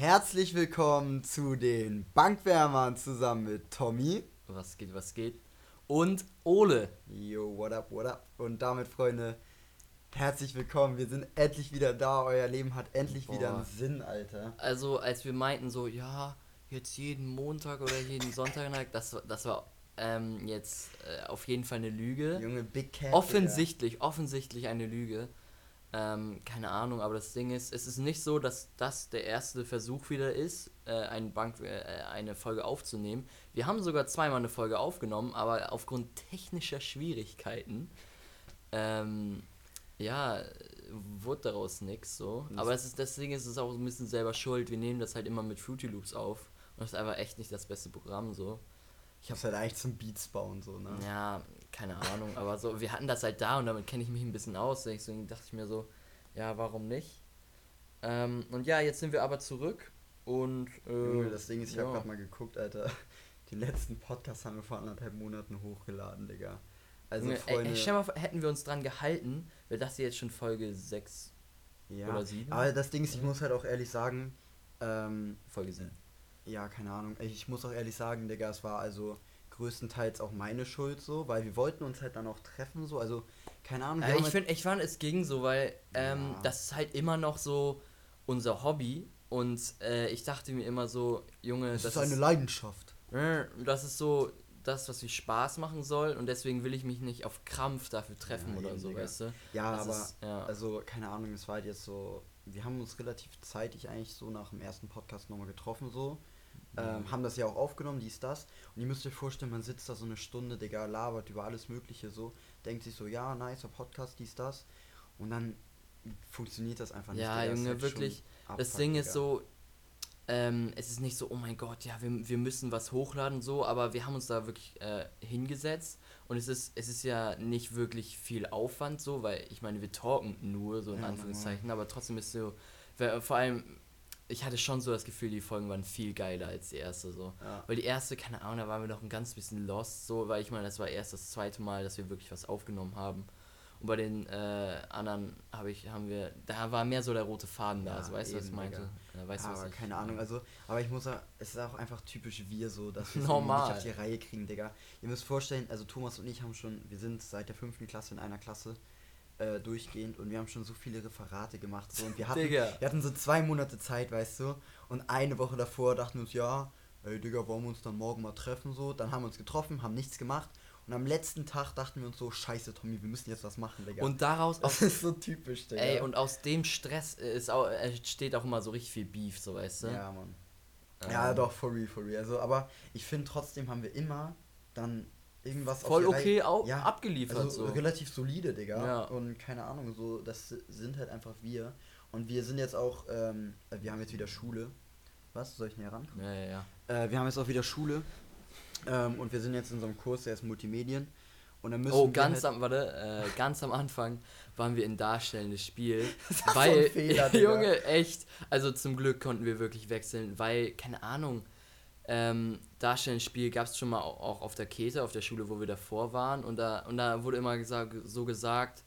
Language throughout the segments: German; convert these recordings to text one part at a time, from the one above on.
Herzlich willkommen zu den Bankwärmern zusammen mit Tommy. Was geht, was geht? Und Ole. Yo, what up, what up? Und damit, Freunde, herzlich willkommen. Wir sind endlich wieder da. Euer Leben hat endlich Boah. wieder einen Sinn, Alter. Also, als wir meinten so, ja, jetzt jeden Montag oder jeden Sonntag, das, das war ähm, jetzt äh, auf jeden Fall eine Lüge. Junge, Big Cat. Offensichtlich, offensichtlich eine Lüge. Ähm, keine Ahnung, aber das Ding ist, es ist nicht so, dass das der erste Versuch wieder ist, äh, eine, Bank, äh, eine Folge aufzunehmen. Wir haben sogar zweimal eine Folge aufgenommen, aber aufgrund technischer Schwierigkeiten, ähm, ja, wurde daraus nichts so. Aber es ist, deswegen ist es auch ein bisschen selber schuld. Wir nehmen das halt immer mit Fruity Loops auf. Und das ist einfach echt nicht das beste Programm so. Ich hab's halt eigentlich zum Beats bauen, so, ne? Ja, keine Ahnung, aber so, wir hatten das halt da und damit kenne ich mich ein bisschen aus. Deswegen dachte ich mir so, ja, warum nicht? Ähm, und ja, jetzt sind wir aber zurück und. Äh, Junge, das Ding ist, ich ja. hab grad mal geguckt, Alter. Den letzten Podcast haben wir vor anderthalb Monaten hochgeladen, Digga. Also, Junge, Freunde. ey, stell mal hätten wir uns dran gehalten, wäre das jetzt schon Folge 6, ja, oder sieben? aber das Ding ist, ich muss halt auch ehrlich sagen, ähm, Folge 7. Ja, keine Ahnung. Ich muss auch ehrlich sagen, Digga, es war also größtenteils auch meine Schuld so, weil wir wollten uns halt dann auch treffen so, also keine Ahnung. Äh, ich halt- finde, ich fand, es ging so, weil ähm, Ja. das ist halt immer noch so unser Hobby und äh, ich dachte mir immer so, Junge, das das, ist eine Leidenschaft. Äh, Das ist so das, was mir Spaß machen soll und deswegen will ich mich nicht auf Krampf dafür treffen Ja, oder so, Digga. weißt du? Ja, Das aber ist- ja. also keine Ahnung, es war halt jetzt so, wir haben uns relativ zeitig eigentlich so nach dem ersten Podcast nochmal getroffen so. Ähm, haben das ja auch aufgenommen, dies, das. Und ihr müsst euch vorstellen, man sitzt da so eine Stunde, Digga, labert über alles Mögliche so, denkt sich so, ja, nicer Podcast, dies, das. Und dann funktioniert das einfach nicht. Ja, Digga, ist Junge, halt wirklich. schon Das Ding ist Digga. so, ähm, es ist nicht so, oh mein Gott, ja, wir, wir müssen was hochladen, so, aber wir haben uns da wirklich äh, hingesetzt und es ist, es ist ja nicht wirklich viel Aufwand, so, weil ich meine, wir talken nur, so in Ja, Anführungszeichen, aber trotzdem ist so, vor allem, ich hatte schon so das Gefühl, die Folgen waren viel geiler als die erste, so. Ja. Weil die erste, keine Ahnung, da waren wir noch ein ganz bisschen lost, so, weil ich meine, das war erst das zweite Mal, dass wir wirklich was aufgenommen haben. Und bei den äh, anderen habe ich, haben wir, da war mehr so der rote Faden da, Ja, also weißt du, was ich eben, meinte? Ja, weißt du, Ja, was aber ich keine Ahnung, also, aber ich muss sagen, es ist auch einfach typisch wir so, dass wir Normal. nicht auf die Reihe kriegen, Digga. Ihr müsst vorstellen, also Thomas und ich haben schon, wir sind seit der fünften Klasse in einer Klasse äh, durchgehend und wir haben schon so viele Referate gemacht so und wir hatten, Digga. wir hatten so zwei Monate Zeit, weißt du, und eine Woche davor dachten wir uns, ja, ey Digga, wollen wir uns dann morgen mal treffen so, dann haben wir uns getroffen, haben nichts gemacht und am letzten Tag dachten wir uns so, scheiße Tommy, wir müssen jetzt was machen, Digga. Und daraus, das ist so typisch, Digga. ey, und aus dem Stress ist auch, entsteht auch immer so richtig viel Beef, so weißt du? Ja, Mann. Ähm, Ja, doch, for real, for real. Also, aber ich finde trotzdem haben wir immer dann irgendwas Voll okay Reihe- auch ja, abgeliefert, also so. relativ solide, Digga. Ja. Und keine Ahnung, so, das sind halt einfach wir. Und wir sind jetzt auch, ähm, äh, wir haben jetzt wieder Schule. Was? Soll ich näher rankommen? Ja, ja, ja. Äh, wir haben jetzt auch wieder Schule. Ähm, und wir sind jetzt in so einem Kurs, der ist Multimedien. Und dann müssen Oh, wir ganz halt, am, warte, äh, ganz am Anfang waren wir in darstellendes Spiel. Das so weil, ein Fehler. Junge, echt. Also zum Glück konnten wir wirklich wechseln, weil, keine Ahnung, ähm, darstellendes Spiel gab es schon mal au- auch auf der Kete, auf der Schule, wo wir davor waren. Und da, und da wurde immer gesagt, so gesagt,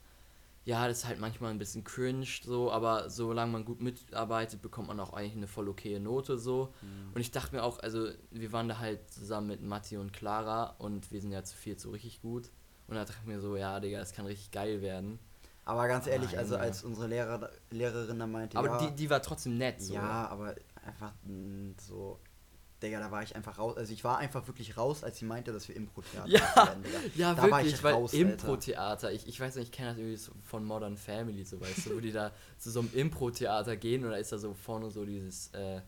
ja, das ist halt manchmal ein bisschen cringe, so, aber solange man gut mitarbeitet, bekommt man auch eigentlich eine voll okaye Note, so. Mhm. Und ich dachte mir auch, also, wir waren da halt zusammen mit Matti und Clara und wir sind ja zu viert so richtig gut. Und da dachte ich mir so, ja, Digga, das kann richtig geil werden. aber ganz ehrlich, Ah, also als unsere Lehrer, Lehrerin dann meinte, Aber ja, die, die war trotzdem nett, so. Ja, aber einfach so. Digga, da war ich einfach raus. Also ich war einfach wirklich raus, als sie meinte, dass wir Impro-Theater Ja, werden, Digga. Ja, Da war wirklich, ich weil raus, Alter. Impro-Theater, ich, ich weiß nicht, ich kenne das irgendwie so von Modern Family, so weißt du, wo die da zu so einem Impro-Theater gehen und da ist da so vorne so dieses, äh,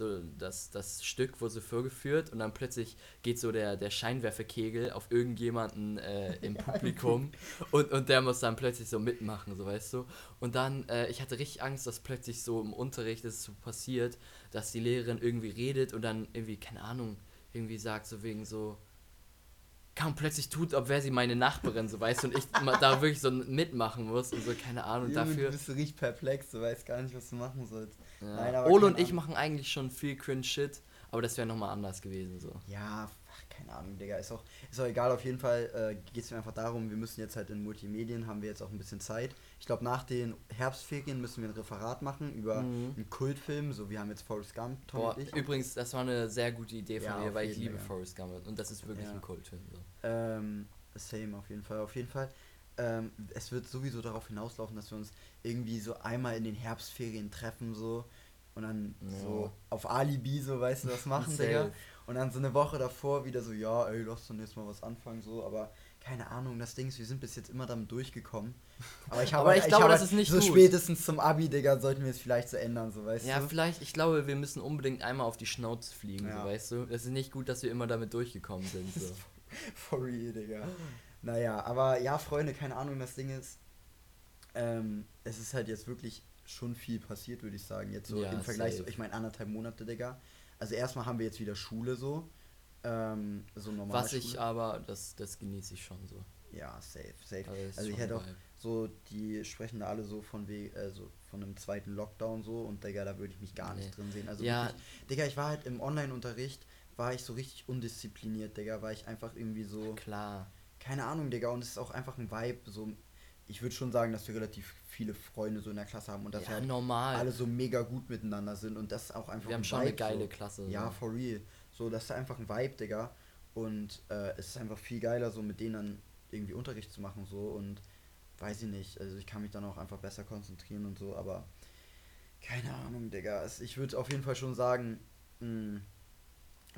so das, das Stück, wo sie vorgeführt und dann plötzlich geht so der, der Scheinwerferkegel auf irgendjemanden äh, im Publikum und, und der muss dann plötzlich so mitmachen, so weißt du. Und dann, äh, ich hatte richtig Angst, dass plötzlich so im Unterricht es so passiert, dass die Lehrerin irgendwie redet und dann irgendwie, keine Ahnung, irgendwie sagt so wegen so, kaum plötzlich tut, ob wäre sie meine Nachbarin, so weißt du, und ich da wirklich so mitmachen muss und so, keine Ahnung, Junge, dafür. Du bist so richtig perplex, du weißt gar nicht, was du machen sollst. Ja. Nein, Ole und ich machen eigentlich schon viel cringe Shit, aber das wäre nochmal anders gewesen, so. Ja, ach, keine Ahnung, Digga. Ist auch, ist auch egal, auf jeden Fall äh, geht es mir einfach darum, wir müssen jetzt halt in Multimedien, haben wir jetzt auch ein bisschen Zeit. Ich glaube, nach den Herbstferien müssen wir ein Referat machen über Mhm. einen Kultfilm, so wir haben jetzt Forrest Gump, Tom Boah, übrigens, das war eine sehr gute Idee von Ja, dir, weil ich liebe Digga. Forrest Gump und das ist wirklich Ja. ein Kultfilm. So. Ähm, same auf jeden Fall. Auf jeden Fall. Ähm, es wird sowieso darauf hinauslaufen, dass wir uns irgendwie so einmal in den Herbstferien treffen, so. Und dann Ja. so auf Alibi, so, weißt du, was machen. Digga. Und dann so eine Woche davor wieder so, ja, ey, lass doch jetzt mal was anfangen, so. Aber keine Ahnung, das Ding ist, wir sind bis jetzt immer damit durchgekommen. Aber ich, habe Aber ich glaube, habe das ist nicht So gut. spätestens zum Abi, Digga, sollten wir es vielleicht so ändern, so, weißt Ja, du. vielleicht, ich glaube, wir müssen unbedingt einmal auf die Schnauze fliegen, Ja. so, weißt du? Es ist nicht gut, dass wir immer damit durchgekommen sind. So. For real, Digga. Naja, aber ja, Freunde, keine Ahnung, das Ding ist, ähm, es ist halt jetzt wirklich schon viel passiert, würde ich sagen. Jetzt so Ja, im Vergleich, so, ich meine, anderthalb Monate, Digga. Also erstmal haben wir jetzt wieder Schule so. Ähm, so normal. Was ich aber, das, das genieße ich schon so. Ja, safe, safe. Also, Also ich hätte auch so, die sprechen da alle so von we also von einem zweiten Lockdown so und Digga, da würde ich mich gar Nee. nicht drin sehen. Also Ja. wirklich, Digga, ich war halt im Online-Unterricht, war ich so richtig undiszipliniert, Digga, war ich einfach irgendwie so. Klar. Keine Ahnung, Digga, und es ist auch einfach ein Vibe, so, ich würde schon sagen, dass wir relativ viele Freunde so in der Klasse haben und dass ja, wir halt normal. alle so mega gut miteinander sind und das ist auch einfach wir haben ein schon eine geile so. Klasse. Ja, so. for real. So, das ist einfach ein Vibe, Digga. Und äh, es ist einfach viel geiler, so mit denen dann irgendwie Unterricht zu machen, so und weiß ich nicht, also ich kann mich dann auch einfach besser konzentrieren und so, aber keine Ahnung, Digga. Es, ich würde auf jeden Fall schon sagen, mh,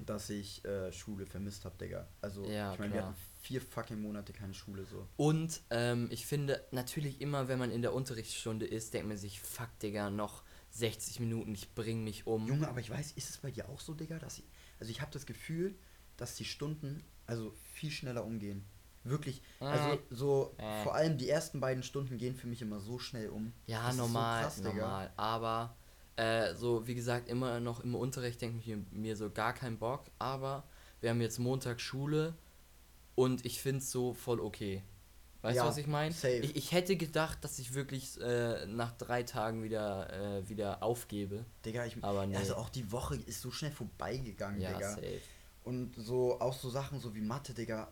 dass ich äh, Schule vermisst habe, Digga. Also, Ja, ich meine, wir hatten vier fucking Monate keine Schule, so. Und ähm, ich finde, natürlich immer, wenn man in der Unterrichtsstunde ist, denkt man sich, fuck, Digga, noch 60 Minuten, ich bring mich um. Junge, aber ich weiß, ist es bei dir auch so, Digga, dass ich, also ich habe das Gefühl, dass die Stunden also viel schneller umgehen. Wirklich, also Äh. so Äh. vor allem die ersten beiden Stunden gehen für mich immer so schnell um. Ja, Das ist so normal, krass, Digga. normal. Aber äh, so, wie gesagt, immer noch im Unterricht denke ich mir- mir so gar keinen Bock. Aber wir haben jetzt Montag Schule und ich finde es so voll okay. Weißt Ja, du, was ich meine? Ich, ich hätte gedacht, dass ich wirklich äh, nach drei Tagen wieder, äh, wieder aufgebe. Digga, ich, Aber nee. also auch die Woche ist so schnell vorbeigegangen, Ja, Digga. safe. Und so, auch so Sachen so wie Mathe, Digga.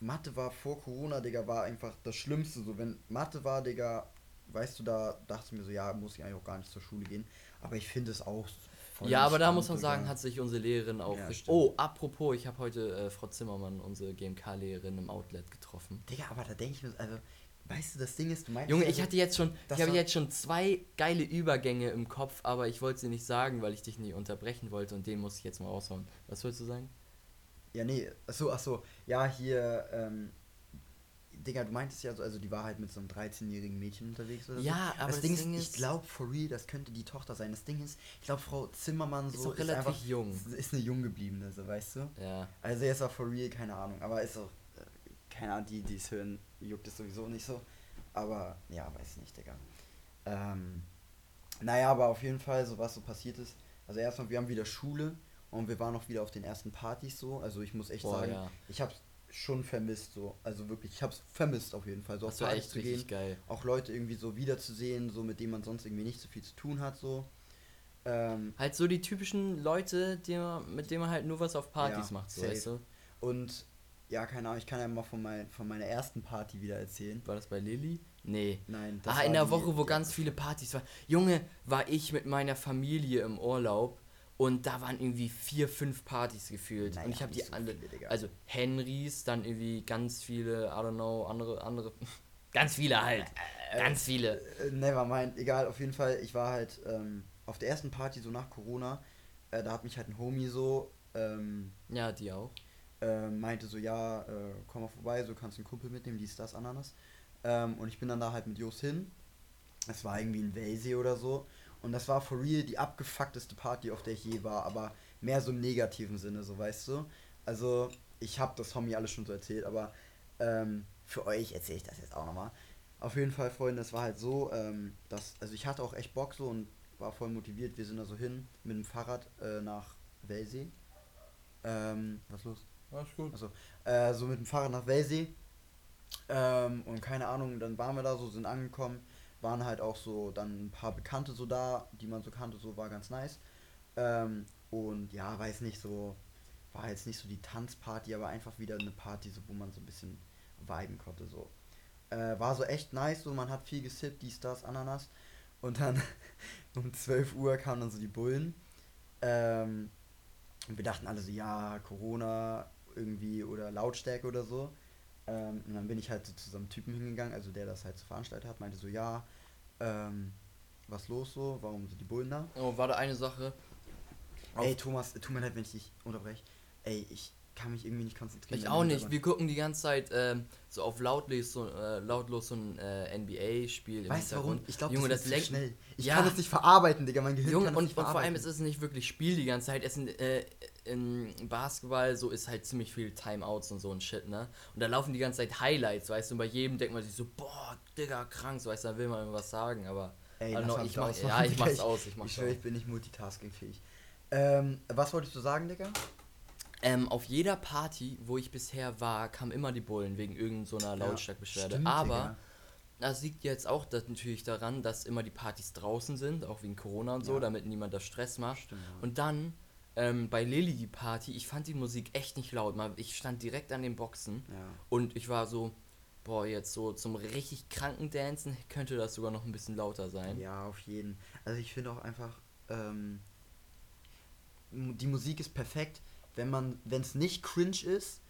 Mathe war vor Corona, Digga, war einfach das Schlimmste. So, wenn Mathe war, Digga, weißt du, da dachte ich mir so, ja, muss ich eigentlich auch gar nicht zur Schule gehen. Aber ich finde es auch voll Ja, aber da muss man sagen, hat sich unsere Lehrerin auch. Ja, oh, apropos, ich habe heute äh, Frau Zimmermann, unsere GMK-Lehrerin, im Outlet getroffen. Digga, aber da denke ich mir, so, also, weißt du, das Ding ist, du meinst. Junge, ja ich so- hatte jetzt schon, ich habe jetzt schon zwei geile Übergänge im Kopf, aber ich wollte sie nicht sagen, weil ich dich nicht unterbrechen wollte und den muss ich jetzt mal raushauen. Was wolltest du sagen? Ja, nee, achso, achso. Ja, hier, ähm. Digga, du meintest ja so, also die war halt mit so einem 13-jährigen Mädchen unterwegs oder Ja, so. aber das das Ding Ding ist, ich glaube, for real, das könnte die Tochter sein. Das Ding ist, ich glaube, Frau Zimmermann so Ist doch relativ einfach, jung. Ist eine jung gebliebene, so, weißt du? Ja. Also er ist auch for real, keine Ahnung. Aber ist auch, äh, keine Ahnung, die, die es hören, juckt es sowieso nicht so. Aber, ja, weiß nicht, Digga. Ähm, naja, aber auf jeden Fall, so was so passiert ist. Also erstmal, wir haben wieder Schule und wir waren auch wieder auf den ersten Partys so. Also ich muss echt Boah, sagen, ja. ich hab's schon vermisst so. Also wirklich, ich hab's vermisst auf jeden Fall. So Das auf war Partys echt zu gehen. geil. Auch Leute irgendwie so wiederzusehen, so mit denen man sonst irgendwie nicht so viel zu tun hat, so. Ähm, Halt so die typischen Leute, die man, mit denen man halt nur was auf Partys Ja, macht, so, weißt du? und ja, keine Ahnung, ich kann ja mal von, mein, von meiner ersten Party wieder erzählen. War das bei Lilly? Nee. Nein, ah, war in der Woche, wo ganz viele Partys waren. Junge, war ich mit meiner Familie im Urlaub und da waren irgendwie vier, fünf Partys gefühlt. Naja, und ich habe die so alle. viele, also Henrys, dann irgendwie ganz viele, I don't know, andere, andere. ganz viele halt. ganz viele. Äh, never mind, egal, auf jeden Fall, ich war halt ähm, auf der ersten Party so nach Corona, äh, da hat mich halt ein Homie so, ähm, Ja, die auch. äh, meinte so, ja, äh, komm mal vorbei, so kannst du einen Kumpel mitnehmen, dies, das, Ananas. Ähm, und ich bin dann da halt mit Jos hin. Es war irgendwie ein Wellsee oder so. Und das war for real die abgefuckteste Party, auf der ich je war, aber mehr so im negativen Sinne, so weißt du. Also, ich habe das Homie alles schon so erzählt, aber ähm, für euch erzähle ich das jetzt auch nochmal. Auf jeden Fall, Freunde, es war halt so, ähm, dass, also ich hatte auch echt Bock so und war voll motiviert. Wir sind da so hin mit dem Fahrrad äh, nach Wellsee. Ähm, was ist los? Alles gut. Also, äh, so mit dem Fahrrad nach Wellsee. Ähm, und keine Ahnung, dann waren wir da so, sind angekommen, waren halt auch so dann ein paar Bekannte so da, die man so kannte, so war ganz nice. Ähm, und ja, weiß nicht, so, war jetzt nicht so die Tanzparty, aber einfach wieder eine Party, so, wo man so ein bisschen viben konnte, so. Äh, war so echt nice, so man hat viel gesippt, dies, das, Ananas. Und dann um 12 Uhr kamen dann so die Bullen. Ähm, und wir dachten alle so, ja, Corona irgendwie oder Lautstärke oder so. Ähm, und dann bin ich halt so zu so einem Typen hingegangen, also der das halt so veranstaltet hat, meinte so, ja, ähm, was los so, warum sind die Bullen da? Oh, war da eine Sache. Ey, Thomas, tut mir leid, wenn ich dich unterbreche. Ey, ich kann mich irgendwie nicht konzentrieren. Ich auch nicht. Wir gucken die ganze Zeit ähm, so auf lautlos so, äh, lautlos so ein äh, NBA-Spiel Weißt du warum? Ich glaube, Junge, das, das ist lenkt. schnell. Ich Ja. kann das nicht verarbeiten, Digga. Mein Gehirn Junge, kann das und, nicht und vor allem verarbeiten. es ist nicht wirklich Spiel die ganze Zeit. Es sind, äh, in Basketball so ist halt ziemlich viel Timeouts und so ein Shit, ne? Und da laufen die ganze Zeit Highlights, weißt du, und bei jedem denkt man sich so, boah, Digga, krank, so weißt du, da will man irgendwas sagen, aber. Ey, also ich mach, ja, ich mach's aus, ich mach's Ich aus. ich bin nicht multitaskingfähig. Ähm, was wolltest du sagen, Digga? Ähm, auf jeder Party, wo ich bisher war, kamen immer die Bullen wegen irgendeiner so einer Lautstärkbeschwerde. stimmt, Aber Digga. das liegt jetzt auch das natürlich daran, dass immer die Partys draußen sind, auch wegen Corona und so, Ja. damit niemand da Stress macht. Stimmt, ja. Und dann ähm, bei Lilly die Party, ich fand die Musik echt nicht laut. Ich stand direkt an den Boxen Ja. und ich war so, boah, jetzt so zum richtig kranken Dancen könnte das sogar noch ein bisschen lauter sein. Ja, auf jeden. Also ich finde auch einfach, ähm, die Musik ist perfekt, wenn man, wenn es nicht cringe ist,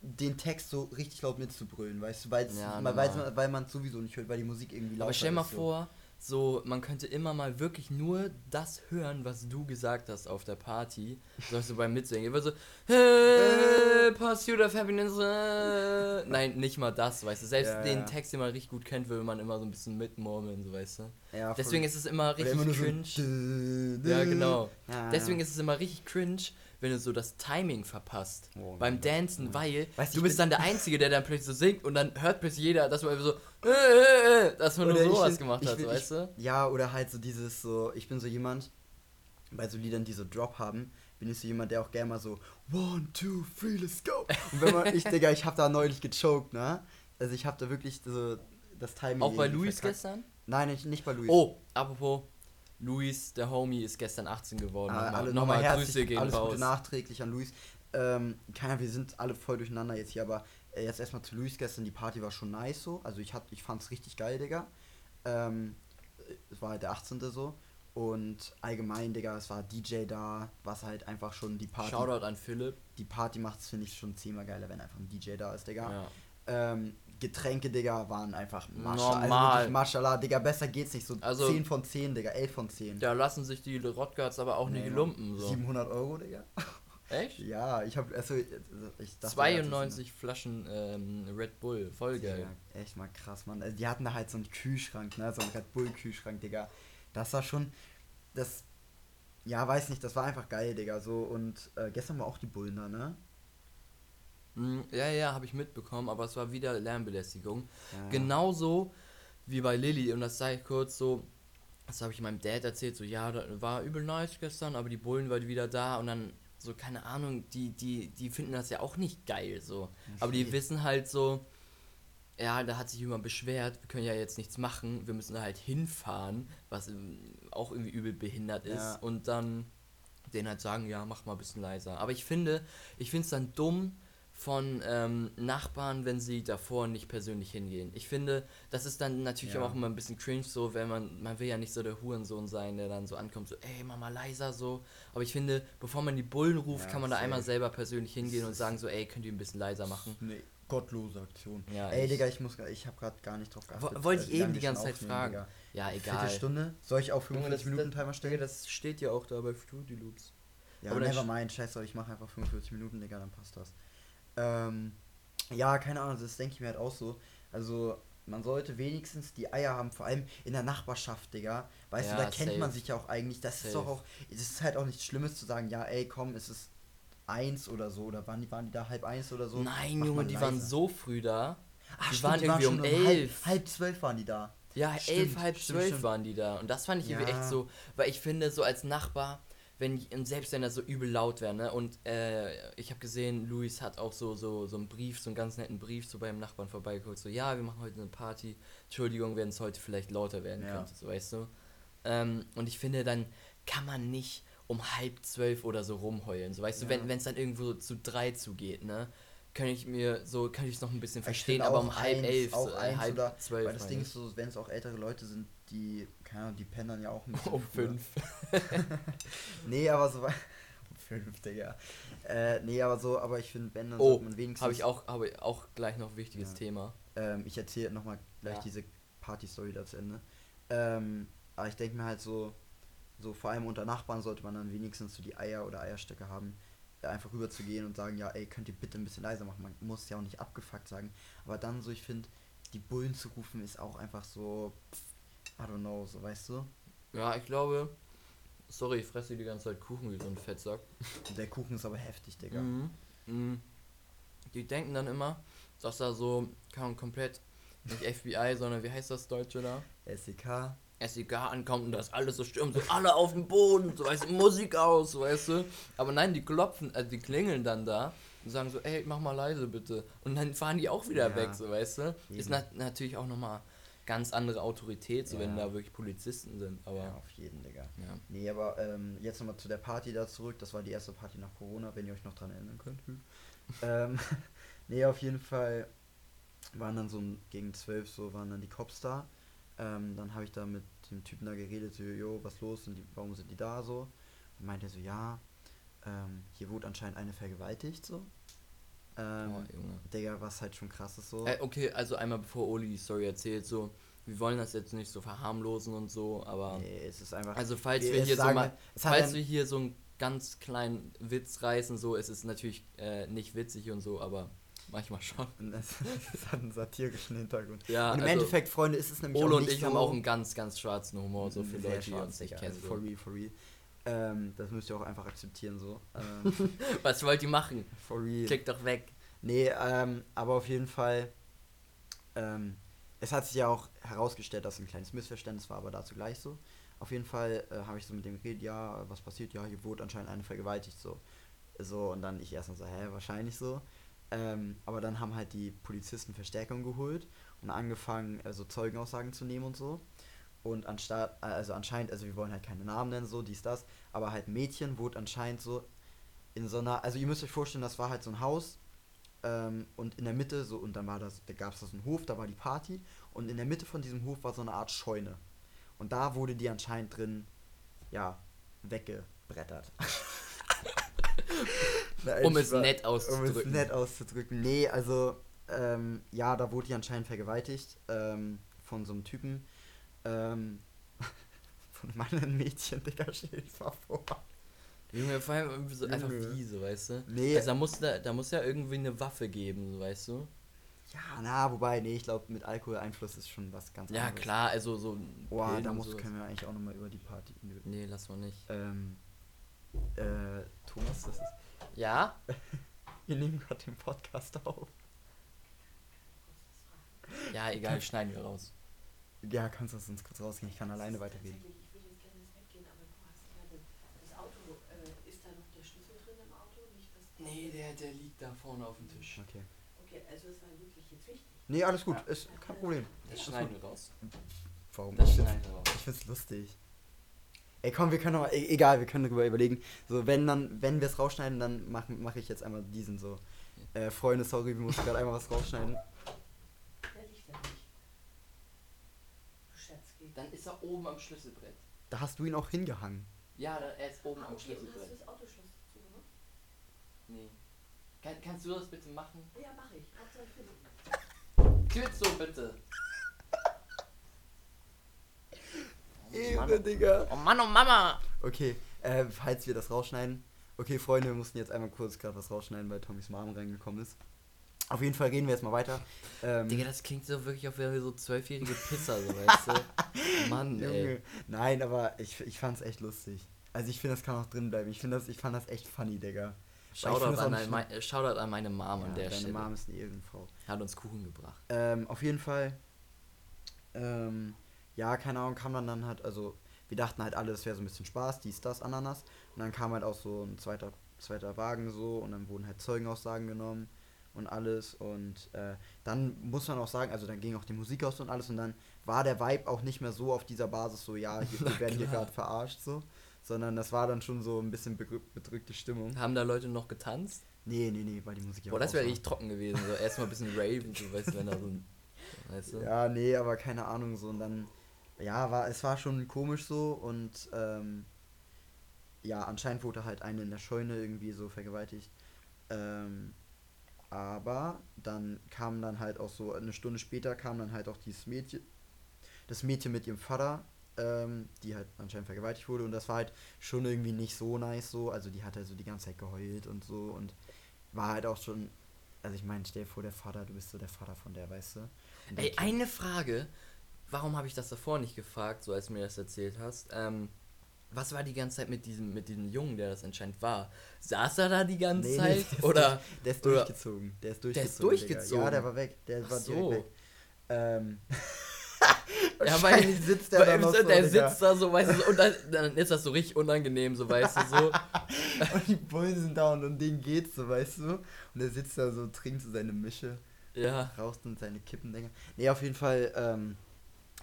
den Text so richtig laut mitzubrüllen, weißt du, Ja, weil, weil, normal. weil man es sowieso nicht hört, weil die Musik irgendwie lauter Aber stell mal ist, so. vor, so, man könnte immer mal wirklich nur das hören, was du gesagt hast auf der Party. Sollst du beim Mitsingen. Immer so, hey, Pursuit of Happiness. äh." Nein, nicht mal das, weißt du. Selbst Ja, den ja. Text, den man richtig gut kennt, würde man immer so ein bisschen mitmurmeln, so weißt du. Ja. Deswegen ist es immer richtig immer so cringe. dü- Ja, genau. Deswegen ist es immer richtig cringe, wenn du so das Timing verpasst. Oh beim. Dancen, weil Weißt du, bist dann der Einzige, der dann plötzlich so singt und dann hört plötzlich jeder, dass man einfach so, äh, äh, äh, dass man nur Oder ich sowas gemacht hat, weißt du? Ja, oder halt so dieses so, ich bin so jemand, bei so Liedern, die so Drop haben, bin ich so jemand, der auch gerne mal so One, two, three, let's go. Und wenn man, ich, Digga, ich hab da neulich gechoked, ne? Also ich hab da wirklich so das Timing Auch bei Luis verkackt. gestern? Nein, nicht, nicht bei Luis. Oh, apropos, Luis, der Homie, ist gestern 18 geworden. Ah, Nochmal- alle Nochmal nochmal Grüße herzlich, gehen alles raus. Gute nachträglich an Luis. Ähm, keiner, wir sind alle voll durcheinander jetzt hier, aber äh, jetzt erstmal zu Luis gestern, die Party war schon nice so. Also ich, hat, ich fand's richtig geil, Digga. Ähm, äh, es war halt der 18. so. Und allgemein, Digga, es war DJ da, was halt einfach schon die Party. Shoutout an Philipp. Die Party macht's, finde ich, schon zehnmal geiler, wenn einfach ein DJ da ist, Digga. Ja. Ähm, Getränke, Digga, waren einfach Mascha, Normal. Also Maschallah, Digga, besser geht's nicht. So Also- 10 von 10, Digga, 11 von 10. Da lassen sich die Rotgards aber auch Nee, nicht lumpen. So. 700 Euro, Digga. Echt? Ja, ich habe also ich dachte, 92 Flaschen ähm, Red Bull, voll ja, geil. echt mal krass, Mann. Also die hatten da halt so einen Kühlschrank, ne, so einen Red Bull Kühlschrank, Digga. Das war schon das ja, weiß nicht, das war einfach geil, Digga, so und äh, gestern war auch die Bullen da, ne? Mm, Ja, ja, habe ich mitbekommen, aber es war wieder Lärmbelästigung. Ja. Genauso wie bei Lilly, und das sage ich kurz so, das habe ich meinem Dad erzählt, so, ja, da war übel nice gestern, aber die Bullen waren wieder da und dann, so, keine Ahnung, die, die, die finden das ja auch nicht geil, so. Aber die wissen halt so, ja, da hat sich jemand beschwert, wir können ja jetzt nichts machen, wir müssen da halt hinfahren, was auch irgendwie übel behindert ist Ja. und dann denen halt sagen, ja, mach mal ein bisschen leiser. Aber ich finde, ich finde es dann dumm von ähm, Nachbarn, wenn sie davor nicht persönlich hingehen. Ich finde, das ist dann natürlich Ja. auch immer ein bisschen cringe, so, wenn man, man will ja nicht so der Hurensohn sein, der dann so ankommt, so, ey, mach mal leiser, so. Aber ich finde, bevor man die Bullen ruft, Ja, kann man da einmal selber persönlich hingehen und sagen, so, ey, könnt ihr ein bisschen leiser machen. Nee, gottlose Aktion. Ja, Ey, ich- Digga, ich muss gar- ich habe gerade gar nicht drauf geachtet. Wo- wollte äh, ich eben die ganze Zeit fragen. Digga. Ja, egal. Viertelstunde? Soll ich auf Junge, 45 das- Minuten Timer stellen? das steht ja auch da bei Fruity Loops. Ja, Aber never mind, scheiße, ich mache einfach 45 Minuten, Digga, dann passt das. Ähm, ja, keine Ahnung, das denke ich mir halt auch so. Also, man sollte wenigstens die Eier haben, vor allem in der Nachbarschaft, Digga. Weißt Ja, du, da kennt man safe. sich ja auch eigentlich. Das Safe. ist doch auch, es ist halt auch nichts Schlimmes zu sagen, ja, ey, komm, es ist eins oder so. Oder waren die, waren die da halb eins oder so? Nein, Macht Junge, man die leiser. waren so früh da. Ach, die stimmt, waren irgendwie um schon elf. Halb, halb zwölf waren die da. Ja, Stimmt, elf, halb stimmt, zwölf stimmt. waren die da. Und das fand ich irgendwie Ja. echt so, weil ich finde, so als Nachbar, wenn und selbst wenn das so übel laut wäre, ne? Und äh, ich habe gesehen, Luis hat auch so, so, so einen Brief, so einen ganz netten Brief so beim Nachbarn vorbeigeholt, so, ja, wir machen heute eine Party. Entschuldigung, wenn es heute vielleicht lauter werden Ja. könnte, so weißt du. Ähm, und ich finde, dann kann man nicht um halb zwölf oder so rumheulen. So weißt du, Ja. wenn es dann irgendwo zu drei zugeht, ne? kann ich mir so, kann ich es noch ein bisschen verstehen, aber um halb elf, auch so, eins halb oder- zwölf. Weil das Ding ist so, wenn es auch ältere Leute sind, die, keine Ahnung, die pennen ja auch ein bisschen um früher. fünf. Nee, aber so. Um fünf, Digga. Äh, nee, aber so, aber ich finde, wenn, dann Oh, man wenigstens. Habe ich auch, habe auch gleich noch wichtiges Ja. Thema. Ähm, ich erzähle nochmal gleich Ja. diese Party-Story da zu Ende. Ähm, aber ich denke mir halt so, so vor allem unter Nachbarn sollte man dann wenigstens so die Eier oder Eierstöcke haben, da einfach rüber zu gehen und sagen, ja, ey, könnt ihr bitte ein bisschen leiser machen. Man muss ja auch nicht abgefuckt sagen. Aber dann so, ich finde, die Bullen zu rufen ist auch einfach so, I don't know, so weißt du. Ja, ich glaube, sorry, ich fresse die ganze Zeit Kuchen wie so ein Fettsack. Der Kuchen ist aber heftig, Digga. Mhm. Mhm. Die denken dann immer, dass da so, kann komplett, nicht FBI, sondern wie heißt das Deutsche da? SEK. SEK ankommt und das alles so stürmt, so alle auf dem Boden, so weißt du, Musik aus, weißt du. Aber nein, die klopfen, also die klingeln dann da und sagen so, ey, mach mal leise bitte. Und dann fahren die auch wieder Ja. weg, so weißt du. Ist Eben. nat natürlich auch nochmal ganz andere Autorität, so wenn Ja. da wirklich Polizisten sind, aber Ja, auf jeden, Digga. ja. Nee, aber ähm, jetzt nochmal zu der Party da zurück. Das war die erste Party nach Corona, wenn ihr euch noch dran erinnern könnt. ähm, nee, auf jeden Fall waren dann so gegen zwölf so waren dann die Cops da. Ähm, dann habe ich da mit dem Typen da geredet, so, jo, was los und die, warum sind die da so? Und meinte so, ja, ähm, hier wurde anscheinend eine vergewaltigt so. Ähm, Oh, Junge. Digga, was halt schon krass ist so. Äh, okay, also einmal bevor Oli die Story erzählt, so, wir wollen das jetzt nicht so verharmlosen und so, aber nee, es ist einfach. also falls wir- hier so sagen- mal, es hat falls ein- wir hier so einen ganz kleinen Witz reißen, so, es ist natürlich äh, nicht witzig und so, aber manchmal schon. Und Das, das hat einen satirischen Hintergrund. Ja, und im also, Endeffekt, Freunde, ist es nämlich Ole auch und nicht ich so haben auch einen ganz, ganz schwarzen Humor, so für Leute, die uns nicht kennen. Also for So. real, for real. Ähm, das müsst ihr auch einfach akzeptieren, so. Ähm, Was wollt ihr machen? for real. Klickt doch weg. Nee, ähm, aber auf jeden Fall, ähm, es hat sich ja auch herausgestellt, dass ein kleines Missverständnis war, aber dazu gleich so. Auf jeden Fall äh, habe ich so mit dem geredet, ja, was passiert? Ja, hier wurde anscheinend eine vergewaltigt, so. So, und dann ich erstmal so, hä, wahrscheinlich so. Ähm, aber dann haben halt die Polizisten Verstärkung geholt und angefangen, also Zeugenaussagen zu nehmen und so. Und anstatt, also anscheinend, also wir wollen halt keine Namen nennen, so, dies, das, aber halt Mädchen wurde anscheinend so in so einer, also ihr müsst euch vorstellen, das war halt so ein Haus ähm, und in der Mitte, so, und dann war das, da gab es da so einen Hof, da war die Party und in der Mitte von diesem Hof war so eine Art Scheune. Und da wurde die anscheinend drin, ja, weggebrettert. Nein, Um es Spaß. nett Um es auszudrücken. nett auszudrücken. Nee, also, ähm, ja, da wurde die anscheinend vergewaltigt ähm, von so einem Typen. Ähm, von anderen Mädchen, Digga, mal vor. Junge, vor allem irgendwie so einfach wie, so, weißt du? Nee. Also da muss, da, da muss ja irgendwie eine Waffe geben, so, weißt du? Ja, na, wobei, nee, ich glaube, mit Alkoholeinfluss ist schon was ganz Ja, anderes. klar, also so. Boah, da muss, können wir eigentlich auch nochmal über die Party. Nö. Nee, lass mal nicht. Ähm, äh, Thomas, das ist. Ja? Wir nehmen gerade den Podcast auf. Ja, egal, schneiden wir raus. Ja, kannst du sonst kurz rausgehen? Ich kann alleine weiterreden. Ich würde jetzt gerne ins Bett gehen, aber du hast ja das, Auto. Äh, ist da noch der Schlüssel drin im Auto? Nicht, Nee, der, der liegt da vorne auf dem Tisch. Okay. Okay, also es war wirklich jetzt wichtig. Nee, alles gut, ist kein Problem. Das schneiden wir raus. Warum? Das Ich find's, schneiden wir raus. ich find's lustig. Ey, komm, wir können noch mal, e- egal, wir können darüber überlegen. So, wenn dann, wenn wir es rausschneiden, dann mache mach ich jetzt einmal diesen so. Äh, Freunde, sorry, wir mussten gerade einmal was rausschneiden. Der liegt da nicht. Du Schatzki. Dann ist er oben am Schlüsselbrett. Da hast du ihn auch hingehangen. Ja, da- er ist oben Ah, am okay, und hast du Schlüsselbrett. das Autoschloss zugemacht? Nee. Kann, kannst du das bitte machen? Ja, mache ich. Tür zu, bitte. Oh Ehre, Mann. Digga. Oh Mann, oh Mama! Okay, äh, falls wir das rausschneiden. Okay, Freunde, wir mussten jetzt einmal kurz gerade was rausschneiden, weil Tommys Mom reingekommen ist. Auf jeden Fall reden wir jetzt mal weiter. Ähm, Digga, das klingt so wirklich auf wie so zwölfjährige Pisser, so weißt du? Mann, ey. Junge. Nein, aber ich, ich fand's echt lustig. Also ich finde, das kann auch drin bleiben. Ich finde das, ich fand das echt funny, Digga. Shoutout das an, ein, mein, Shoutout an meine Mom Ja, an der deine Stelle. Mom ist eine Ehrenfrau. Hat uns Kuchen gebracht. Ähm, auf jeden Fall, ähm, ja, keine Ahnung, kam dann dann halt, also wir dachten halt alle, es wäre so ein bisschen Spaß, dies, das, Ananas. Und dann kam halt auch so ein zweiter, zweiter Wagen so und dann wurden halt Zeugenaussagen genommen und alles. Und äh, dann muss man auch sagen, also dann ging auch die Musik aus und alles und dann war der Vibe auch nicht mehr so auf dieser Basis so, ja, hier, wir werden hier gerade verarscht so. sondern das war dann schon so ein bisschen bedrück- bedrückte Stimmung. Haben da Leute noch getanzt? Nee, nee, nee, weil die Musik ja Boah, das wäre richtig trocken gewesen. So erstmal ein bisschen raven, so weißt du, wenn da so ein. Weißt du? Ja, nee, aber keine Ahnung so und dann ja, war es war schon komisch so und ähm, ja, anscheinend wurde halt eine in der Scheune irgendwie so vergewaltigt. Ähm, aber dann kam dann halt auch so eine Stunde später kam dann halt auch dieses Mädchen das Mädchen mit ihrem Vater, ähm, die halt anscheinend vergewaltigt wurde und das war halt schon irgendwie nicht so nice so, also die hat halt so die ganze Zeit geheult und so und war halt auch schon also ich meine, stell dir vor, der Vater, du bist so der Vater von der, weißt du? Ey, eine Frage. Warum habe ich das davor nicht gefragt, so als du mir das erzählt hast? Ähm, was war die ganze Zeit mit diesem, mit diesem Jungen, der das anscheinend war? Saß er da die ganze Nee, nee, Zeit? der ist oder durch- Der ist durchgezogen. Der ist Der durchgezogen. ist Digga. durchgezogen? Ja, der war weg. Der Ach war direkt so. weg. Ähm. Ja, weil- sitzt der weil da so, der Digga. sitzt da so, weißt du, so, und dann, dann ist das so richtig unangenehm, so, weißt du, so. Und die Bullen sind da und um den geht's so, weißt du? Und der sitzt da so, trinkt so seine Mische, Ja. raucht und seine Kippendinger. Nee, auf jeden Fall, ähm,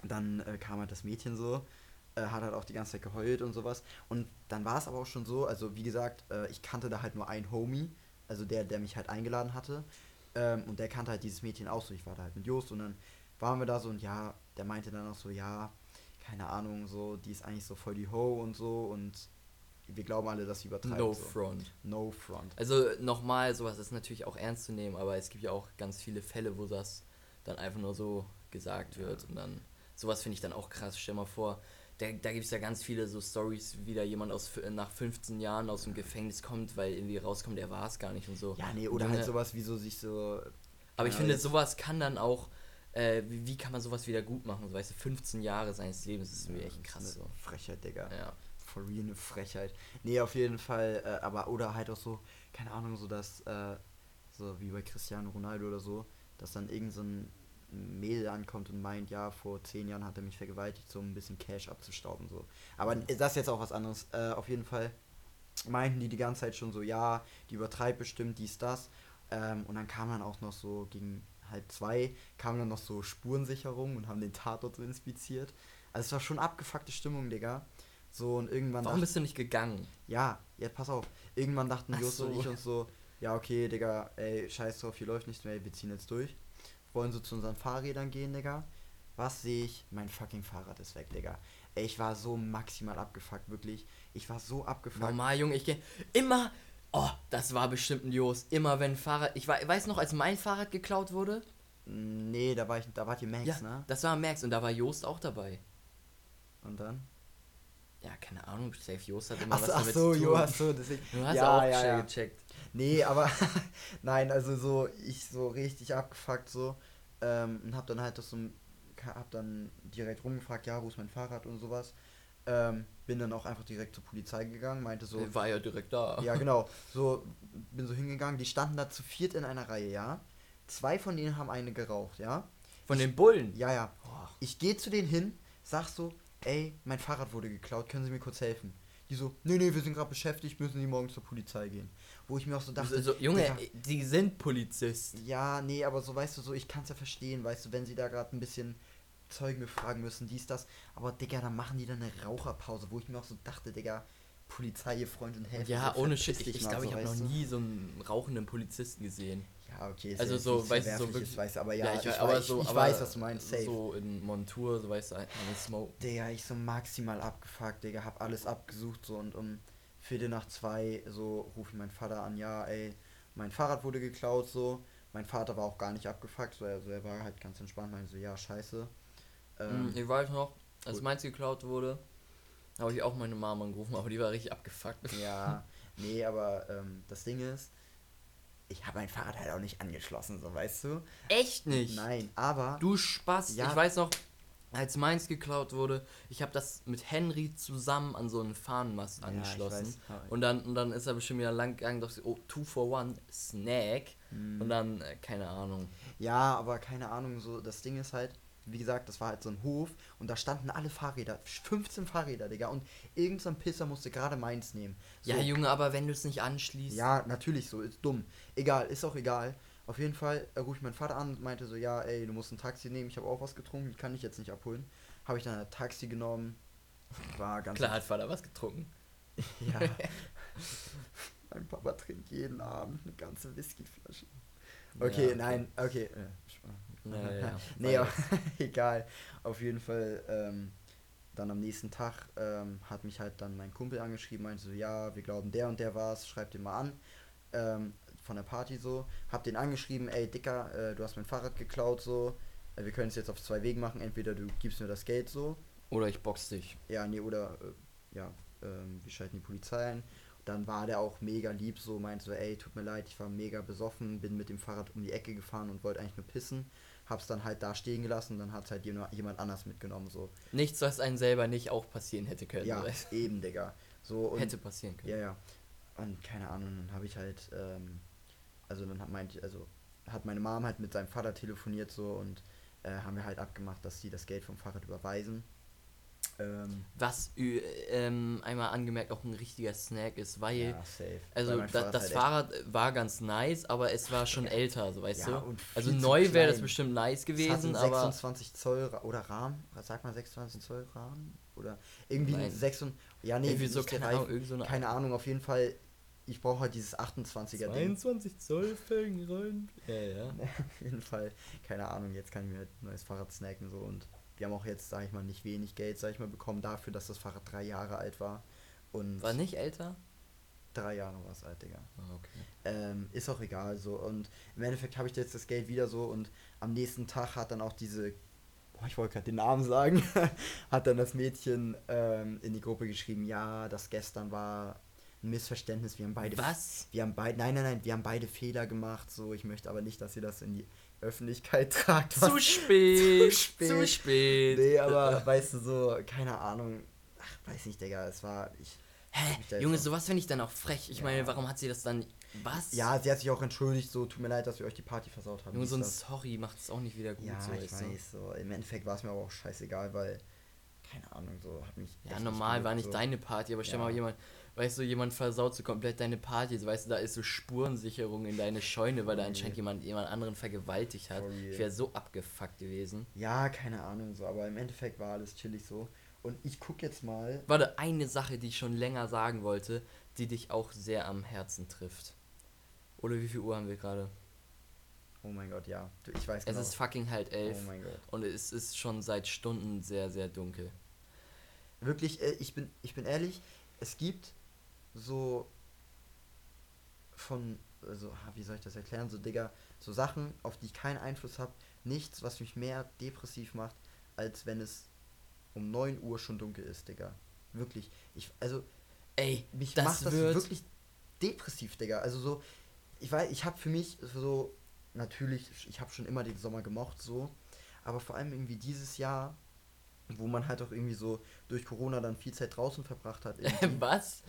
dann äh, kam halt das Mädchen so, äh, hat halt auch die ganze Zeit geheult und sowas. Und dann war es aber auch schon so, also wie gesagt, äh, ich kannte da halt nur einen Homie, also der, der mich halt eingeladen hatte. Ähm, und der kannte halt dieses Mädchen auch so. Ich war da halt mit Jost und dann waren wir da so und ja, der meinte dann auch so, ja, keine Ahnung, so, die ist eigentlich so voll die Ho und so und wir glauben alle, dass sie übertreibt. No so. front. No front. Also nochmal, sowas ist natürlich auch ernst zu nehmen, aber es gibt ja auch ganz viele Fälle, wo das dann einfach nur so gesagt wird und dann sowas finde ich dann auch krass. Stell mal vor, da, da gibt es ja ganz viele so Stories, wie da jemand aus f- nach 15 Jahren aus dem Gefängnis kommt, weil irgendwie rauskommt, er war es gar nicht und so. Ja, nee, oder Junge, halt sowas wie so sich so. Aber ich ja, finde, sowas kann dann auch, äh, wie, wie kann man sowas wieder gut machen? So, weißt du, 15 Jahre seines Lebens ist mir echt Das ist krass so. Frechheit, Digga. Ja. For real eine Frechheit. Nee, auf jeden Fall, äh, aber oder halt auch so, keine Ahnung, so dass, äh, so wie bei Cristiano Ronaldo oder so, dass dann irgend so ein Mädel ankommt und meint, ja, vor zehn Jahren hat er mich vergewaltigt, so um ein bisschen Cash abzustauben, so. Aber das ist jetzt auch was anderes. Äh, auf jeden Fall meinten die die ganze Zeit schon so, ja, die übertreibt bestimmt dies, das. Ähm, und dann kam dann auch noch so gegen halb zwei, kam dann noch so Spurensicherung und haben den Tatort so inspiziert. Also es war schon abgefuckte Stimmung, Digga. So und irgendwann Warum dacht- bist du nicht gegangen? ja, jetzt pass auf. Irgendwann dachten Ach Just und so. ich uns so, ja, okay, Digga, ey, scheiß drauf, hier läuft nichts mehr, wir ziehen jetzt durch. Wollen so zu unseren Fahrrädern gehen, Digga. Was sehe ich? Mein fucking Fahrrad ist weg, Digga. Ey, ich war so maximal abgefuckt, wirklich. Ich war so abgefuckt. Normal, Junge, ich gehe immer. Oh, das war bestimmt ein Jos. Immer wenn Fahrrad. Ich wei- weiß noch, als mein Fahrrad geklaut wurde. Nee, da war ich, da wart ihr Max, ja, ne? das war Max und da war Jost auch dabei. Und dann? Ja, keine Ahnung, Safe Jost hat immer Ach, was ach damit so, zu tun. jo, ach so, deswegen. Du hast ja, auch ja, ja. gecheckt. Nee, aber nein, also so, ich so richtig abgefuckt so ähm, und hab dann halt das so, hab dann direkt rumgefragt, ja, wo ist mein Fahrrad und sowas. Ähm, bin dann auch einfach direkt zur Polizei gegangen, meinte so, Er war ja direkt da. ja genau, so, bin so hingegangen, die standen da zu viert in einer Reihe, ja. Zwei von denen haben eine geraucht, ja. Von den Bullen. Ja, ja. Boah. Ich gehe zu denen hin, sag so, ey, mein Fahrrad wurde geklaut, können Sie mir kurz helfen? Die so, nee, nee, wir sind gerade beschäftigt, müssen Sie morgen zur Polizei gehen. Wo ich mir auch so dachte, so, Junge, Digga, die sind Polizist. ja, nee, aber so, weißt du, so, ich kann's ja verstehen, weißt du, wenn sie da gerade ein bisschen Zeugen befragen müssen, dies, das. Aber, Digga, dann machen die dann eine Raucherpause, wo ich mir auch so dachte, Digga, Polizei, ihr Freund und helfen. Ja, so, ohne Shit. dich Ich, ich mal, glaube, so, ich habe noch weißt du? nie so einen rauchenden Polizisten gesehen. Ja, okay, ist Also ja so, weißt du, so wirklich- weißt du, aber ja, ich, ich, aber weiß, so, ich aber weiß, was du meinst, safe. So in Montur, so weißt du, eine Smoke. Digga, ich so maximal abgefuckt, Digga, hab alles abgesucht, so, und um Viertel nach zwei, so, ruf ich meinen Vater an, ja, ey, mein Fahrrad wurde geklaut, so. Mein Vater war auch gar nicht abgefuckt, so, also er war halt ganz entspannt, meinte so, ja, scheiße. Ähm, Mm, ich weiß noch, als gut. meins geklaut wurde, habe ich auch meine Mama angerufen, aber die war richtig abgefuckt. Ja, nee, aber ähm, das Ding ist, ich habe mein Fahrrad halt auch nicht angeschlossen, so weißt du? Echt nicht? Nein, aber Du Spaß. Ja. Ich weiß noch, als meins geklaut wurde, ich habe das mit Henry zusammen an so einen Fahnenmast Ja, angeschlossen. weiß. Ja. Und dann, und dann ist er bestimmt wieder lang gegangen, dachte, oh, two for one, Snack. Hm. Und dann, äh, keine Ahnung. ja, aber keine Ahnung, so das Ding ist halt, wie gesagt, das war halt so ein Hof und da standen alle Fahrräder, 15 Fahrräder, Digga, und irgend so ein Pisser musste gerade meins nehmen. So, Ja, Junge, aber wenn du es nicht anschließt. Ja, natürlich so, ist dumm. Egal, ist auch egal. Auf jeden Fall äh, rufe ich meinen Vater an und meinte so, ja, ey, du musst ein Taxi nehmen, ich habe auch was getrunken, ich kann dich jetzt nicht abholen. Habe ich dann ein Taxi genommen. War ganz Klar hat Vater was getrunken. Ja. mein Papa trinkt jeden Abend eine ganze Whiskyflasche. Okay, Ja, nein, okay. Ja, ja, ja. nee, War aber egal. Auf jeden Fall, ähm, dann am nächsten Tag ähm, hat mich halt dann mein Kumpel angeschrieben, meinte so, ja, wir glauben, der und der war's, schreib den mal an. Ähm, von der Party so. Hab den angeschrieben, ey Dicker, äh, du hast mein Fahrrad geklaut so. Äh, wir können es jetzt auf zwei Wegen machen. Entweder du gibst mir das Geld so. Oder ich box dich. Ja, nee, oder äh, ja, ähm, wir schalten die Polizei ein. Dann war der auch mega lieb, so meinte so, ey, tut mir leid, ich war mega besoffen, bin mit dem Fahrrad um die Ecke gefahren und wollte eigentlich nur pissen. Hab's dann halt da stehen gelassen, dann hat's halt jemand anders mitgenommen, so. Nichts, was einem selber nicht auch passieren hätte können. Ja, eben, Digga. So, und, hätte passieren können. Ja, ja. Und keine Ahnung, dann habe ich halt, ähm, also dann hat meint, also hat meine Mom halt mit seinem Vater telefoniert so und äh, haben wir halt abgemacht, dass sie das Geld vom Fahrrad überweisen. Ähm, Was ü- ähm, einmal angemerkt auch ein richtiger Snack ist, weil ja, safe. also Weil mein da, das halt Fahrrad war ganz nice, aber es war schon älter, so weißt Ja, du. Also neu wäre das bestimmt nice gewesen, aber 26 Zoll oder Rahmen, sag mal 26 Zoll Rahmen oder irgendwie Nein. ein 6 und ja nee, irgendwie so keine Ahnung, keine Ahnung, auf jeden Fall ich brauche halt dieses 28er Ding. 22 Zoll Felgen rein. Ja, ja. Auf jeden Fall, keine Ahnung, jetzt kann ich mir halt ein neues Fahrrad snacken so und wir haben auch jetzt, sag ich mal, nicht wenig Geld, sag ich mal, bekommen dafür, dass das Fahrrad drei Jahre alt war. Und War nicht älter? drei Jahre war es alt, Digga. Ah, okay. Ähm, ist auch egal so. Und im Endeffekt habe ich jetzt das Geld wieder so und am nächsten Tag hat dann auch diese, boah, ich wollte gerade den Namen sagen, hat dann das Mädchen ähm, in die Gruppe geschrieben, ja, das gestern war ein Missverständnis, wir haben beide Was? wir haben beide, nein, nein, nein, wir haben beide Fehler gemacht, so, ich möchte aber nicht, dass ihr das in die Öffentlichkeit tragt. Zu spät. Zu spät. Zu spät. Nee, aber weißt du, so, keine Ahnung, ach, weiß nicht, Digga, es war, ich, Hä? Junge, auch- sowas finde ich dann auch frech. Ich Ja. meine, warum hat sie das dann. Was? ja, sie hat sich auch entschuldigt, so, tut mir leid, dass wir euch die Party versaut haben. Junge, so ein das. Sorry macht es auch nicht wieder gut. Ja, so, ich weiß, so, im Endeffekt war es mir aber auch scheißegal, weil, keine Ahnung, so, hat mich Ja, normal nicht war nicht so. deine Party, aber stell Ja. mal jemand, weißt du, jemand versaut so komplett deine Party, so, weißt du, da ist so Spurensicherung in deine Scheune, weil da For anscheinend jemand jemand anderen vergewaltigt hat. For real. Ich wäre so abgefuckt gewesen. Ja, keine Ahnung, so, aber im Endeffekt war alles chillig so. Und ich guck jetzt mal, Warte, eine Sache, die ich schon länger sagen wollte, die dich auch sehr am Herzen trifft. Oder wie viel Uhr haben wir gerade? oh mein Gott, ja, ich weiß Es genau. ist fucking halb elf. oh mein Gott. und es ist schon seit Stunden sehr, sehr dunkel. Wirklich, äh, ich bin, ich bin ehrlich, es gibt so von, also, ha, wie soll ich das erklären, so, Digga, so Sachen, auf die ich keinen Einfluss habe, nichts, was mich mehr depressiv macht, als wenn es um 9 Uhr schon dunkel ist, Digga. Wirklich. Ich, also, Ey, mich das macht das wirklich depressiv, Digga. Also so, ich weiß, ich habe für mich so, natürlich, ich habe schon immer den Sommer gemocht, so, aber vor allem irgendwie dieses Jahr, wo man halt auch irgendwie so durch Corona dann viel Zeit draußen verbracht hat. Was?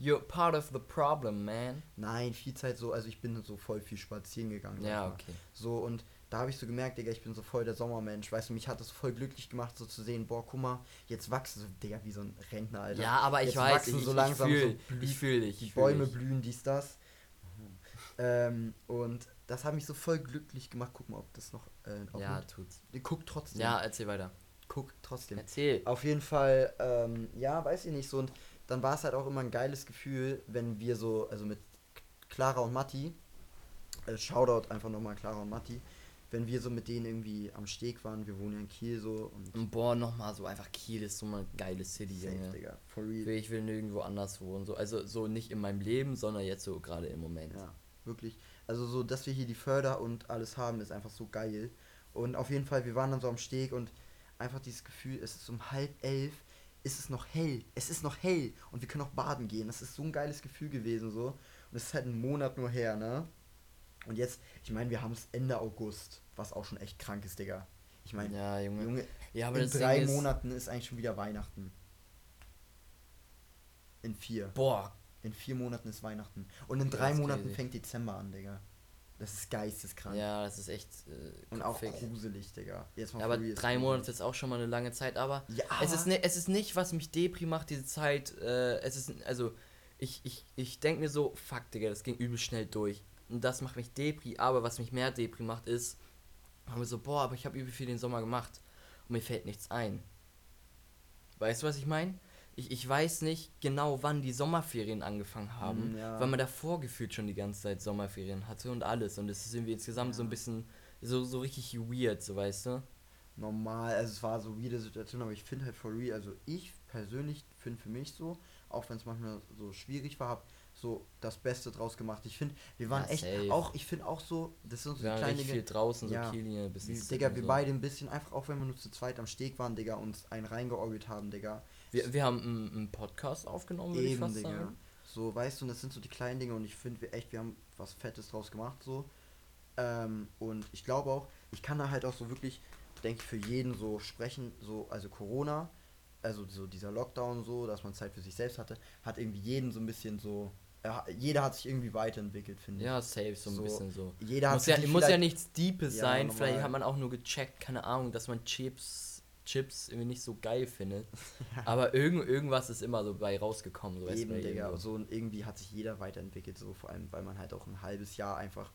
You're part of the problem, man. Nein, viel Zeit so, also ich bin so voll viel spazieren gegangen. Ja, okay. So, und da habe ich so gemerkt, Digga, ich bin so voll der Sommermensch. Weißt du, mich hat das voll glücklich gemacht, so zu sehen, boah, guck mal, jetzt wachsen so, Digga, wie so ein Rentner, Alter. Ja, aber ich Jetzt weiß, wachsen ich, so ich, langsam ich so fühle ich fühl dich. die Bäume dich. blühen, dies, das. Ähm, und das hat mich so voll glücklich gemacht. Guck mal, ob das noch. Äh, Ja, mit- tut's. Guck trotzdem. Ja, erzähl weiter. Guck trotzdem. Erzähl. Auf jeden Fall, ähm, ja, weiß ich nicht so. Und dann war es halt auch immer ein geiles Gefühl, wenn wir so, also mit Clara und Matti, äh, Shoutout einfach nochmal Clara und Matti, wenn wir so mit denen irgendwie am Steg waren, wir wohnen ja in Kiel so und Und boah, nochmal so einfach Kiel ist so eine geile City, safe, Junge. Digga, for real. Ich will nirgendwo anders wohnen. So. Also so nicht in meinem Leben, sondern jetzt so gerade im Moment. Ja, wirklich. Also so, dass wir hier die Förder und alles haben, ist einfach so geil. Und auf jeden Fall, wir waren dann so am Steg und einfach dieses Gefühl, es ist um halb elf, ist es noch hell. Es ist noch hell und wir können auch baden gehen. Das ist so ein geiles Gefühl gewesen so. Und es ist halt ein Monat nur her, ne? Und jetzt, ich meine, wir haben es Ende August, was auch schon echt krank ist, Digga. Ich meine, Ja, Junge. Junge, Ja, aber in drei ist, Monaten ist eigentlich schon wieder Weihnachten. In vier. Boah, In vier Monaten ist Weihnachten. Und in drei Monaten crazy. fängt Dezember an, Digga. Das ist geisteskrank. ja, das ist echt. Äh, Und auch gruselig, Digga. Jetzt mal Ja, aber drei. Monate ist auch schon mal eine lange Zeit, aber Ja, es ist, ne, es ist nicht, was mich Depri macht, diese Zeit. Äh, es ist, also, ich, ich, ich denke mir so, fuck, Digga, das ging übel schnell durch. Und das macht mich Depri, aber was mich mehr Depri macht, ist, haben wir so, boah, aber ich habe übel viel den Sommer gemacht und mir fällt nichts ein. Weißt du, was ich meine? Ich, ich weiß nicht genau, wann die Sommerferien angefangen haben, Mm, ja. weil man davor gefühlt schon die ganze Zeit Sommerferien hatte und alles. Und es ist irgendwie insgesamt so ein Ja. bisschen so, so richtig weird, so weißt du? normal, also es war so wieder Situation, aber ich finde halt for real, also ich persönlich finde für mich so, auch wenn es manchmal so schwierig war, hab so das Beste draus gemacht. Ich finde, wir waren Ja, echt safe. auch, ich finde auch so, das sind so Wir Dinge. viel draußen, so Ja. Kiellinie, ein bisschen. Digga, wir so. beide ein bisschen, einfach auch wenn wir nur zu zweit am Steg waren, Digga, uns einen reingeorgelt haben, Digga. Wir, wir haben einen, einen Podcast aufgenommen, würde ich fast Digga. sagen. So, weißt du, und das sind so die kleinen Dinge und ich finde wir echt, wir haben was Fettes draus gemacht, so. Ähm, und ich glaube auch, ich kann da halt auch so wirklich, denke ich, für jeden so sprechen, so, also Corona, also so dieser Lockdown so, dass man Zeit für sich selbst hatte, hat irgendwie jeden so ein bisschen so, jeder hat sich irgendwie weiterentwickelt, finde ich. Ja, safe, so ein So, bisschen so. Jeder muss hat ja, muss ja vielleicht- nichts Deepes Ja, sein, vielleicht normal. hat man auch nur gecheckt, keine Ahnung, dass man Chips, Chips irgendwie nicht so geil findet. Aber irgend, irgendwas ist immer so bei rausgekommen, so Eben, Digga. So, und irgendwie hat sich jeder weiterentwickelt, so vor allem, weil man halt auch ein halbes Jahr einfach.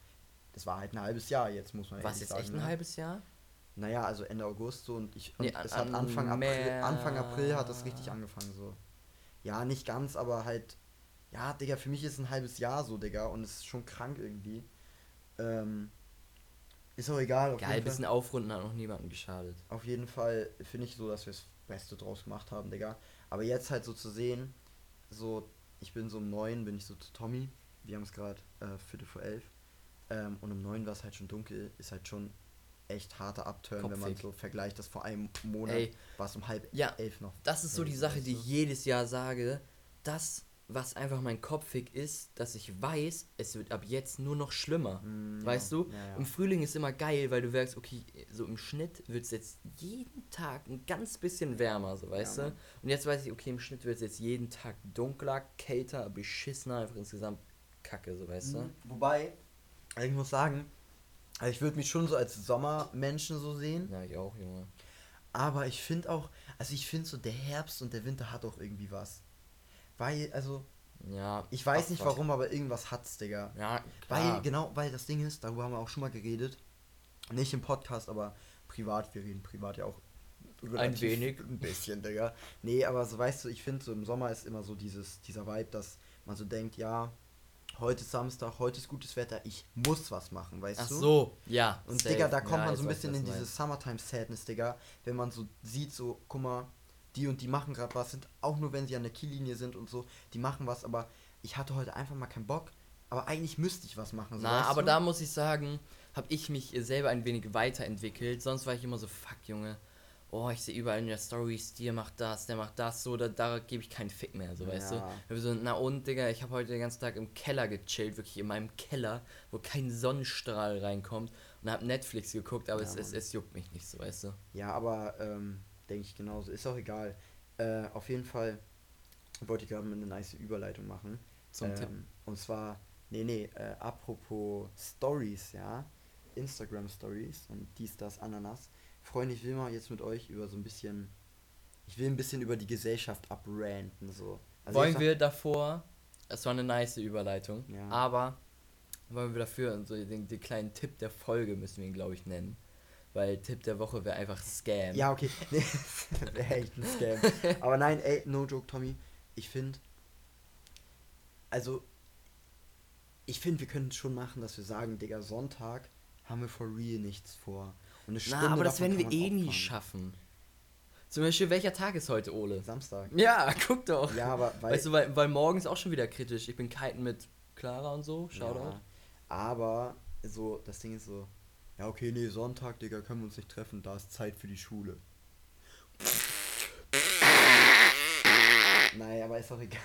Das war halt ein halbes Jahr jetzt, muss man Was sagen. echt ein ne? halbes Jahr? Naja, also Ende August so und ich. Und Nee, es an- hat Anfang April, Anfang April hat das richtig angefangen, so. Ja, nicht ganz, aber halt. Ja, Digga, für mich ist ein halbes Jahr so, Digga, und es ist schon krank irgendwie. Ähm, ist auch egal. Auf Geil, ein bisschen aufrunden hat noch niemandem geschadet. Auf jeden Fall finde ich so, dass wir das Beste draus gemacht haben, Digga. Aber jetzt halt so zu sehen, so, ich bin so um neun, bin ich so zu Tommy. Wir haben es gerade äh, Viertel vor elf. Ähm, und um neun war es halt schon dunkel. Ist halt schon echt harter Upturn, wenn man so vergleicht, das vor einem Monat war es um halb Ja, elf noch. Das ist so die Sache, die ich jedes Jahr sage. Das, was einfach mein Kopfig ist, dass ich weiß, es wird ab jetzt nur noch schlimmer. Mm, Weißt ja, du? Ja, ja. Im Frühling ist immer geil, weil du merkst, okay, so im Schnitt wird es jetzt jeden Tag ein ganz bisschen wärmer, so weißt du? Und jetzt weiß ich, okay, im Schnitt wird es jetzt jeden Tag dunkler, kälter, beschissener, einfach insgesamt kacke, so weißt du? Mhm. Wobei, also ich muss sagen, also ich würde mich schon so als Sommermenschen so sehen. Ja, ich auch, Junge. Aber ich finde auch, also ich finde so, der Herbst und der Winter hat auch irgendwie was. Weil, also, Ja. ich weiß ach, nicht warum, aber irgendwas hat's, Digga. Ja, Weil, klar. genau, weil das Ding ist, darüber haben wir auch schon mal geredet. Nicht im Podcast, aber privat, wir reden privat ja auch. relativ- wenig. Ein bisschen, Digga. Nee, aber so weißt du, ich finde so im Sommer ist immer so dieses, dieser Vibe, dass man so denkt, ja, heute ist Samstag, heute ist gutes Wetter, ich muss was machen, weißt Ach du? so, ja. Und safe. Digga, da kommt Ja, man so ein bisschen in dieses Summertime Sadness, Digga, wenn man so sieht, so, guck mal, die und die machen gerade was, sind auch nur wenn sie an der Kiellinie sind und so, die machen was, aber ich hatte heute einfach mal keinen Bock, aber eigentlich müsste ich was machen. So, Na, weißt aber du? da muss ich sagen, habe ich mich selber ein wenig weiterentwickelt. Sonst war ich immer so, fuck, Junge. Oh, ich sehe überall in der Stories, der macht das, der macht das, so, da, da gebe ich keinen Fick mehr, so, weißt du. Ja. Ich hab so, na und, Digga, ich habe heute den ganzen Tag im Keller gechillt, wirklich in meinem Keller, wo kein Sonnenstrahl reinkommt und habe Netflix geguckt, aber Ja, es, es, es juckt mich nicht, so, weißt du. Ja, aber ähm, denke ich genauso. Ist auch egal. Äh, auf jeden Fall wollte ich gerade eine nice Überleitung machen. Zum ähm, Tipp. Und zwar, nee, nee, äh, apropos Stories, ja. Instagram Stories und dies, das, Ananas. Freunde, ich will mal jetzt mit euch über so ein bisschen. Ich will ein bisschen über die Gesellschaft abranten, so. Also wollen wir davor, es war eine nice Überleitung, Ja. aber wollen wir dafür, so den, den kleinen Tipp der Folge müssen wir ihn, glaube ich, nennen. Weil Tipp der Woche wäre einfach Scam. Ja, okay. Nee, wäre echt ein Scam. Aber nein, ey, no joke, Tommy. Ich finde, also, ich finde, wir können es schon machen, dass wir sagen, Digga, Sonntag haben wir for real nichts vor. Und eine Na, aber das werden wir eh nie schaffen. Zum Beispiel, welcher Tag ist heute, Ole? Samstag. Ja, guck doch. Ja, aber weil. weißt du, weil, weil morgen ist auch schon wieder kritisch. Ich bin kiten mit Clara und so. Shoutout. ja, aber so, das Ding ist so, ja, okay, nee, Sonntag, Digga, können wir uns nicht treffen, da ist Zeit für die Schule. Naja, aber ist auch egal.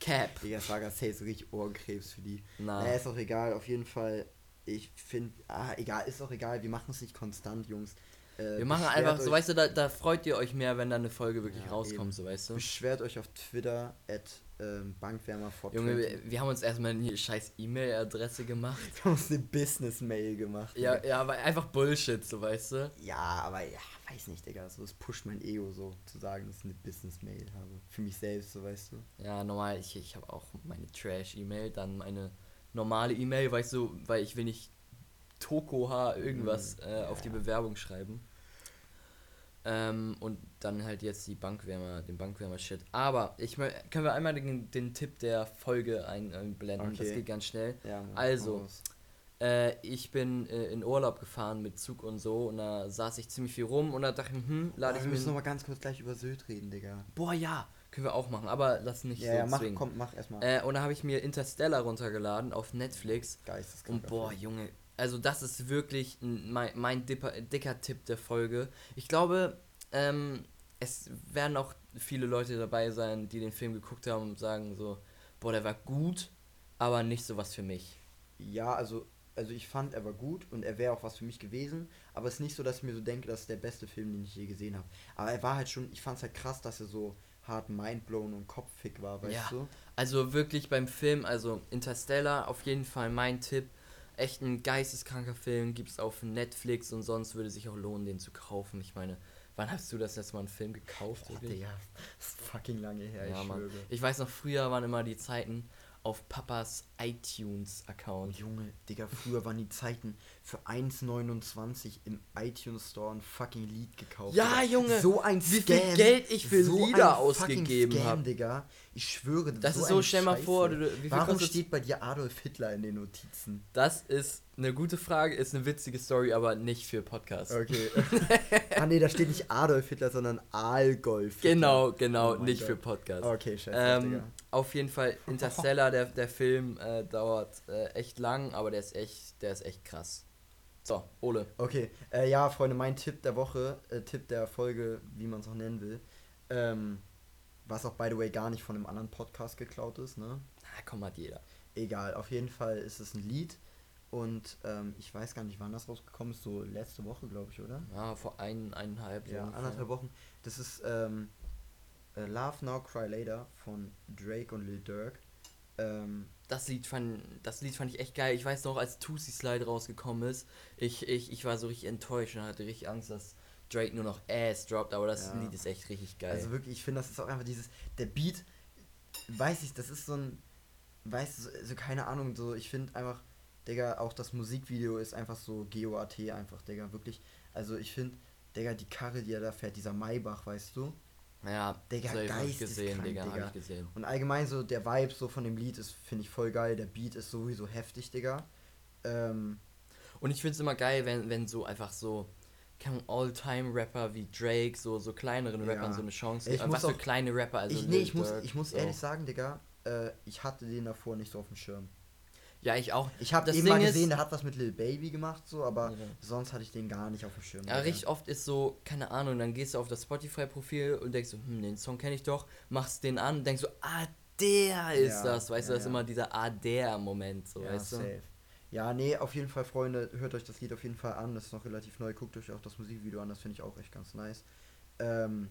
Cap. Digga, das war safe so richtig Ohrenkrebs für die. Na. Naja, ist auch egal, auf jeden Fall. Ich finde, ah, egal, ist auch egal, wir machen es nicht konstant, Jungs. Äh, Wir machen einfach, so weißt du, da, da freut ihr euch mehr, wenn da eine Folge wirklich Ja, rauskommt, eben. so weißt du. Beschwert euch auf Twitter at ähm, Bankwärmer Junge, wir, wir haben uns erstmal eine scheiß E-Mail-Adresse gemacht. Wir haben uns eine Business-Mail gemacht. Ja, Digga. ja, aber einfach Bullshit, so weißt du. ja, aber ja, weiß nicht, Digga. So, es pusht mein Ego so, zu sagen, dass ich eine Business-Mail habe. Für mich selbst, so weißt du. Ja, normal, ich, ich habe auch meine Trash-E-Mail, dann meine normale E-Mail, weißt du, weil ich will nicht Tokoha irgendwas Mhm, äh, auf ja. die Bewerbung schreiben. Ähm, und dann halt jetzt die Bankwärmer, den Bankwärmer-Shit. Aber ich können wir einmal den, den Tipp der Folge ein, einblenden. Das Okay. geht ganz schnell. Ja, Also. Äh, ich bin äh, in Urlaub gefahren mit Zug und so und da saß ich ziemlich viel rum und da dachte ich, hm, lade wir ich müssen mir. noch mal ganz kurz gleich über Sylt reden, Digga. Boah, ja, können wir auch machen, aber lass nicht Ja, so ja, mach, zwingen. komm, mach erstmal. Äh, und da habe ich mir Interstellar runtergeladen auf Netflix. Geisteskrank. Und boah, Junge, also das ist wirklich ein, mein, mein dipper, dicker Tipp der Folge. Ich glaube, ähm, es werden auch viele Leute dabei sein, die den Film geguckt haben und sagen so, boah, der war gut, aber nicht so was für mich. Ja, also, also ich fand, er war gut und er wäre auch was für mich gewesen. Aber es ist nicht so, dass ich mir so denke, das ist der beste Film, den ich je gesehen habe. Aber er war halt schon, ich fand es halt krass, dass er so hart mindblown und kopffick war, weißt Ja. du? Also wirklich beim Film, also Interstellar, auf jeden Fall mein Tipp. Echt ein geisteskranker Film, gibt's auf Netflix und sonst würde sich auch lohnen, den zu kaufen. Ich meine, wann hast du das letzte Mal einen Film gekauft? Boah? Digga, das ist fucking lange her, Ja, ich Mann. schwöre. Ich weiß noch, früher waren immer die Zeiten auf Papas iTunes-Account. Junge, Digga, früher waren die Zeiten für 1,29 im iTunes Store ein fucking Lied gekauft. Ja, Digga. Junge, so ein wie Scam. viel Geld ich für so Lieder ausgegeben Scam, hab. Digga. Ich schwöre, Das ist eine so, stell mal Scheiße. vor, du- wie Warum steht bei dir Adolf Hitler in den Notizen? Das ist eine gute Frage, ist eine witzige Story, aber nicht für Podcast. Okay. ah nee, da steht nicht Adolf Hitler, sondern Aalgolf. Genau, genau, Oh nicht Gott. für Podcast. Okay, scheiße, Ähm, auf jeden Fall Interstellar, der, der Film äh, dauert äh, echt lang, aber der ist echt, der ist echt krass. So, Ole. Okay, äh, ja, Freunde, mein Tipp der Woche, äh, Tipp der Folge, wie man es auch nennen will, ähm, was auch by the way gar nicht von einem anderen Podcast geklaut ist, ne? Na, komm, hat jeder. Egal, auf jeden Fall ist es ein Lied und ähm, ich weiß gar nicht, wann das rausgekommen ist, so letzte Woche, glaube ich, oder? Ja, vor ein, eineinhalb so Ja, ungefähr. anderthalb Wochen. Das ist ähm, äh, Love Now Cry Later von Drake und Lil Durk. Ähm, Das Lied, fand, das Lied fand ich echt geil. Ich weiß noch, als Tusi Slide rausgekommen ist, ich, ich, ich war so richtig enttäuscht und hatte richtig Angst, dass Drake nur noch Ass droppt, aber das Ja. Lied ist echt richtig geil. Also wirklich, ich finde, das ist auch einfach dieses, der Beat, weiß ich, das ist so ein, weiß so, so keine Ahnung, so, ich finde einfach, Digga, auch das Musikvideo ist einfach so GOAT einfach, Digga, wirklich. Also ich finde, Digga, die Karre, die er da fährt, dieser Maybach, weißt du? Ja, Digga, safe hab ich gesehen, Digga, Digga. hab ich gesehen. Und allgemein so der Vibe so von dem Lied ist, finde ich voll geil. Der Beat ist sowieso heftig, Digga. Ähm, Und ich finde es immer geil, wenn, wenn so einfach so All-Time-Rapper wie Drake, so, so kleineren Ja. Rappern so eine Chance muss Was für auch- kleine Rapper, also ich, nee, ich muss, ich muss so. ehrlich sagen, Digga, äh, ich hatte den davor nicht so auf dem Schirm. Ja, ich auch. Ich habe Das eben Ding mal ist- gesehen, der hat was mit Lil Baby gemacht, so, aber Ja. sonst hatte ich den gar nicht auf dem Schirm. Ja, Digga. richtig oft ist so, keine Ahnung, dann gehst du auf das Spotify-Profil und denkst so, hm, den Song kenne ich doch, machst den an und denkst so, ah, der ist Ja, das, weißt du, ja, das ist immer dieser ah, der Moment, so, ja, weißt du. safe. Ja, nee, auf jeden Fall, Freunde, hört euch das Lied auf jeden Fall an. Das ist noch relativ neu. Guckt euch auch das Musikvideo an, das finde ich auch echt ganz nice. Ähm,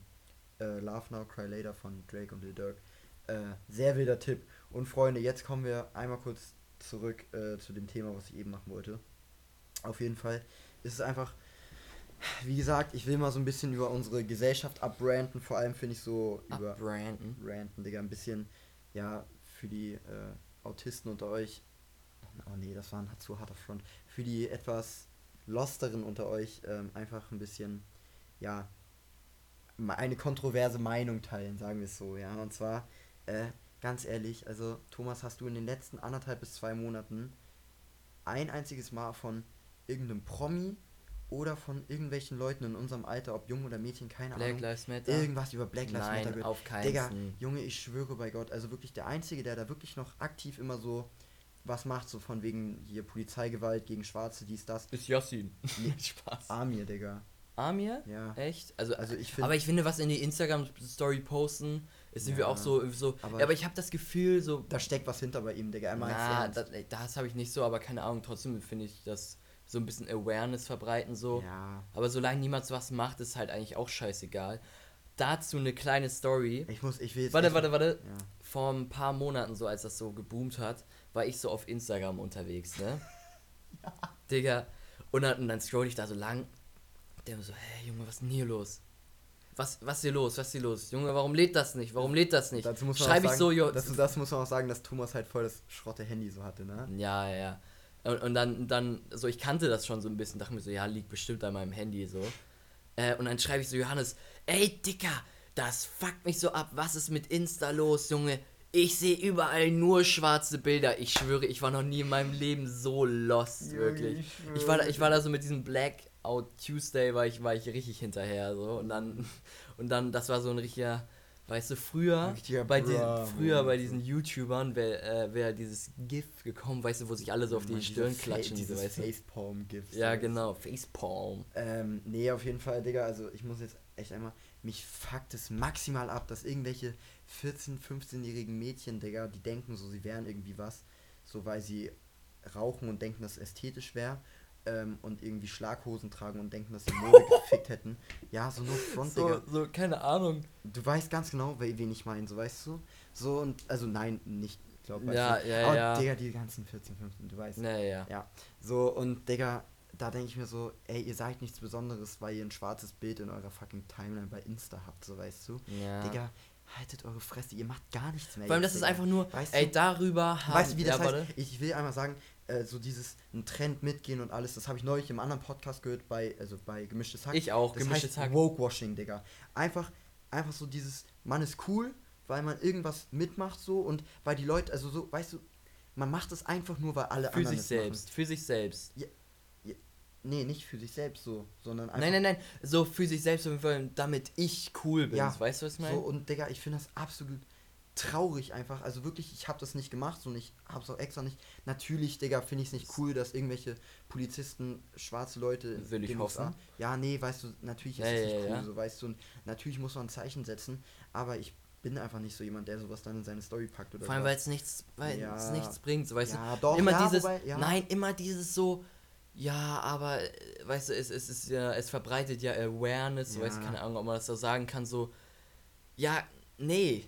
äh, Love Now, Cry Later von Drake und Lil Durk. Äh, sehr wilder Tipp. Und Freunde, jetzt kommen wir einmal kurz zurück äh, zu dem Thema, was ich eben machen wollte. Auf jeden Fall ist es einfach, wie gesagt, ich will mal so ein bisschen über unsere Gesellschaft abbranden. Vor allem finde ich so über Abbranden. ranten, Digga, ein bisschen, ja, für die äh, Autisten unter euch. Oh nee, das war ein zu harter Front. Für die etwas losteren unter euch ähm, einfach ein bisschen, ja, eine kontroverse Meinung teilen, sagen wir es so, ja. Und zwar, äh, ganz ehrlich, also Thomas, hast du in den letzten anderthalb bis zwei Monaten ein einziges Mal von irgendeinem Promi oder von irgendwelchen Leuten in unserem Alter, ob jung oder Mädchen, keine Black Ahnung, Lives Matter. irgendwas über Black Lives Nein, Matter gehört? auf keinen Digga, Fall. Junge, ich schwöre bei Gott, also wirklich der Einzige, der da wirklich noch aktiv immer so was macht, so von wegen hier Polizeigewalt gegen Schwarze, dies, das. Ist Yassin. Nee. Spaß. Amir, Digga. Amir? Ja. Echt? Also, Also ich finde, aber ich finde, was in die Instagram-Story posten, ist irgendwie Ja. auch so, so Aber- aber, aber ich habe das Gefühl, so, da steckt was hinter bei ihm, Digga. Meint's na, ernst. das, habe ich nicht so, aber keine Ahnung, trotzdem finde ich das so ein bisschen Awareness verbreiten, so. Ja. Aber solange niemand was macht, ist halt eigentlich auch scheißegal. Dazu eine kleine Story. Ich muss, ich will jetzt. Warte, warte, warte. Ja. Vor ein paar Monaten, so als das so geboomt hat, war ich so auf Instagram unterwegs, ne? Digga. Und dann, und dann scroll ich da so lang. Der so, hey Junge, was ist denn hier los? Was, was ist hier los? Was ist hier los? Junge, warum lädt das nicht? Warum lädt das nicht? Dazu muss man Schreibe ich sagen, so, jo, das, das muss man auch sagen, dass Thomas halt voll das schrotte Handy so hatte, ne? Ja, ja, ja. Und, und dann, dann, so, ich kannte das schon so ein bisschen, dachte mir so, ja, liegt bestimmt an meinem Handy so. Äh, und dann schreibe ich so Johannes, ey Dicker, das fuckt mich so ab. Was ist mit Insta los, Junge? Ich sehe überall nur schwarze Bilder. Ich schwöre, ich war noch nie in meinem Leben so lost, wirklich. ich war, da, ich war da so mit diesem Blackout Tuesday, war ich, war ich richtig hinterher. So. Und dann, und dann, das war so ein richtiger, weißt du, früher, richtiger bei, diesen, Bra- früher bei diesen YouTubern wäre äh, wär dieses GIF gekommen, weißt du, wo sich alle so auf die Mann, Stirn Fa- klatschen, so, dieses weißt du. Facepalm-Gift. Ja, genau, Facepalm. Ähm, nee, auf jeden Fall, Digga, also ich muss jetzt echt einmal, mich fuckt es maximal ab, dass irgendwelche 14-, 15-jährigen Mädchen, Digga, die denken so, sie wären irgendwie was, so weil sie rauchen und denken, dass es ästhetisch wäre ähm, und irgendwie Schlaghosen tragen und denken, dass sie Mode gefickt hätten. Ja, so nur Front, So, Digga. so, keine Ahnung. Du weißt ganz genau, we- wen ich meine, so weißt du? So und, also nein, nicht, glaub weißt Ja, ja, Aber, ja. Digga, die ganzen 14, 15, du weißt. Naja. Ja, so und Digga, da denke ich mir so, ey, ihr seid nichts Besonderes, weil ihr ein schwarzes Bild in eurer fucking Timeline bei Insta habt, so weißt du. Ja. Digga, haltet eure Fresse, ihr macht gar nichts mehr. Vor allem, das ist einfach nur, Weißt ey, du, darüber haben weißt du, wie das ja, heißt? warte. Ich will einmal sagen, äh, so dieses ein Trend mitgehen und alles, das habe ich neulich im anderen Podcast gehört, bei, also bei Gemischtes Hack. Ich auch, das Gemischtes heißt Hack. Woke-Washing, Digga. Einfach, einfach so dieses, man ist cool, weil man irgendwas mitmacht so und weil die Leute, also so, weißt du, man macht es einfach nur, weil alle Für anderen sich es machen. selbst, für sich selbst. Nee, nicht für sich selbst so, sondern einfach. Nein, nein, nein, so für sich selbst, damit ich cool bin. Ja, weißt du, was ich meine? So, und Digga, ich finde das absolut traurig einfach. Also wirklich, ich habe das nicht gemacht und ich habe es auch extra nicht. Natürlich, Digga, finde ich es nicht cool, dass irgendwelche Polizisten schwarze Leute in Will ich den hoffen. USA Ja, nee, weißt du, natürlich ist es ja, nicht cool, ja. so weißt du. Und natürlich muss man ein Zeichen setzen, aber ich bin einfach nicht so jemand, der sowas dann in seine Story packt oder Vor allem, weil es nichts, weil es nichts bringt, so, weißt Ja, du? doch, immer ja, dieses, wobei, ja. nein, immer dieses so, ja, aber, weißt du, es, es ist ja, es verbreitet ja Awareness, so, weißt du, keine Ahnung, ob man das so sagen kann, so, ja, nee.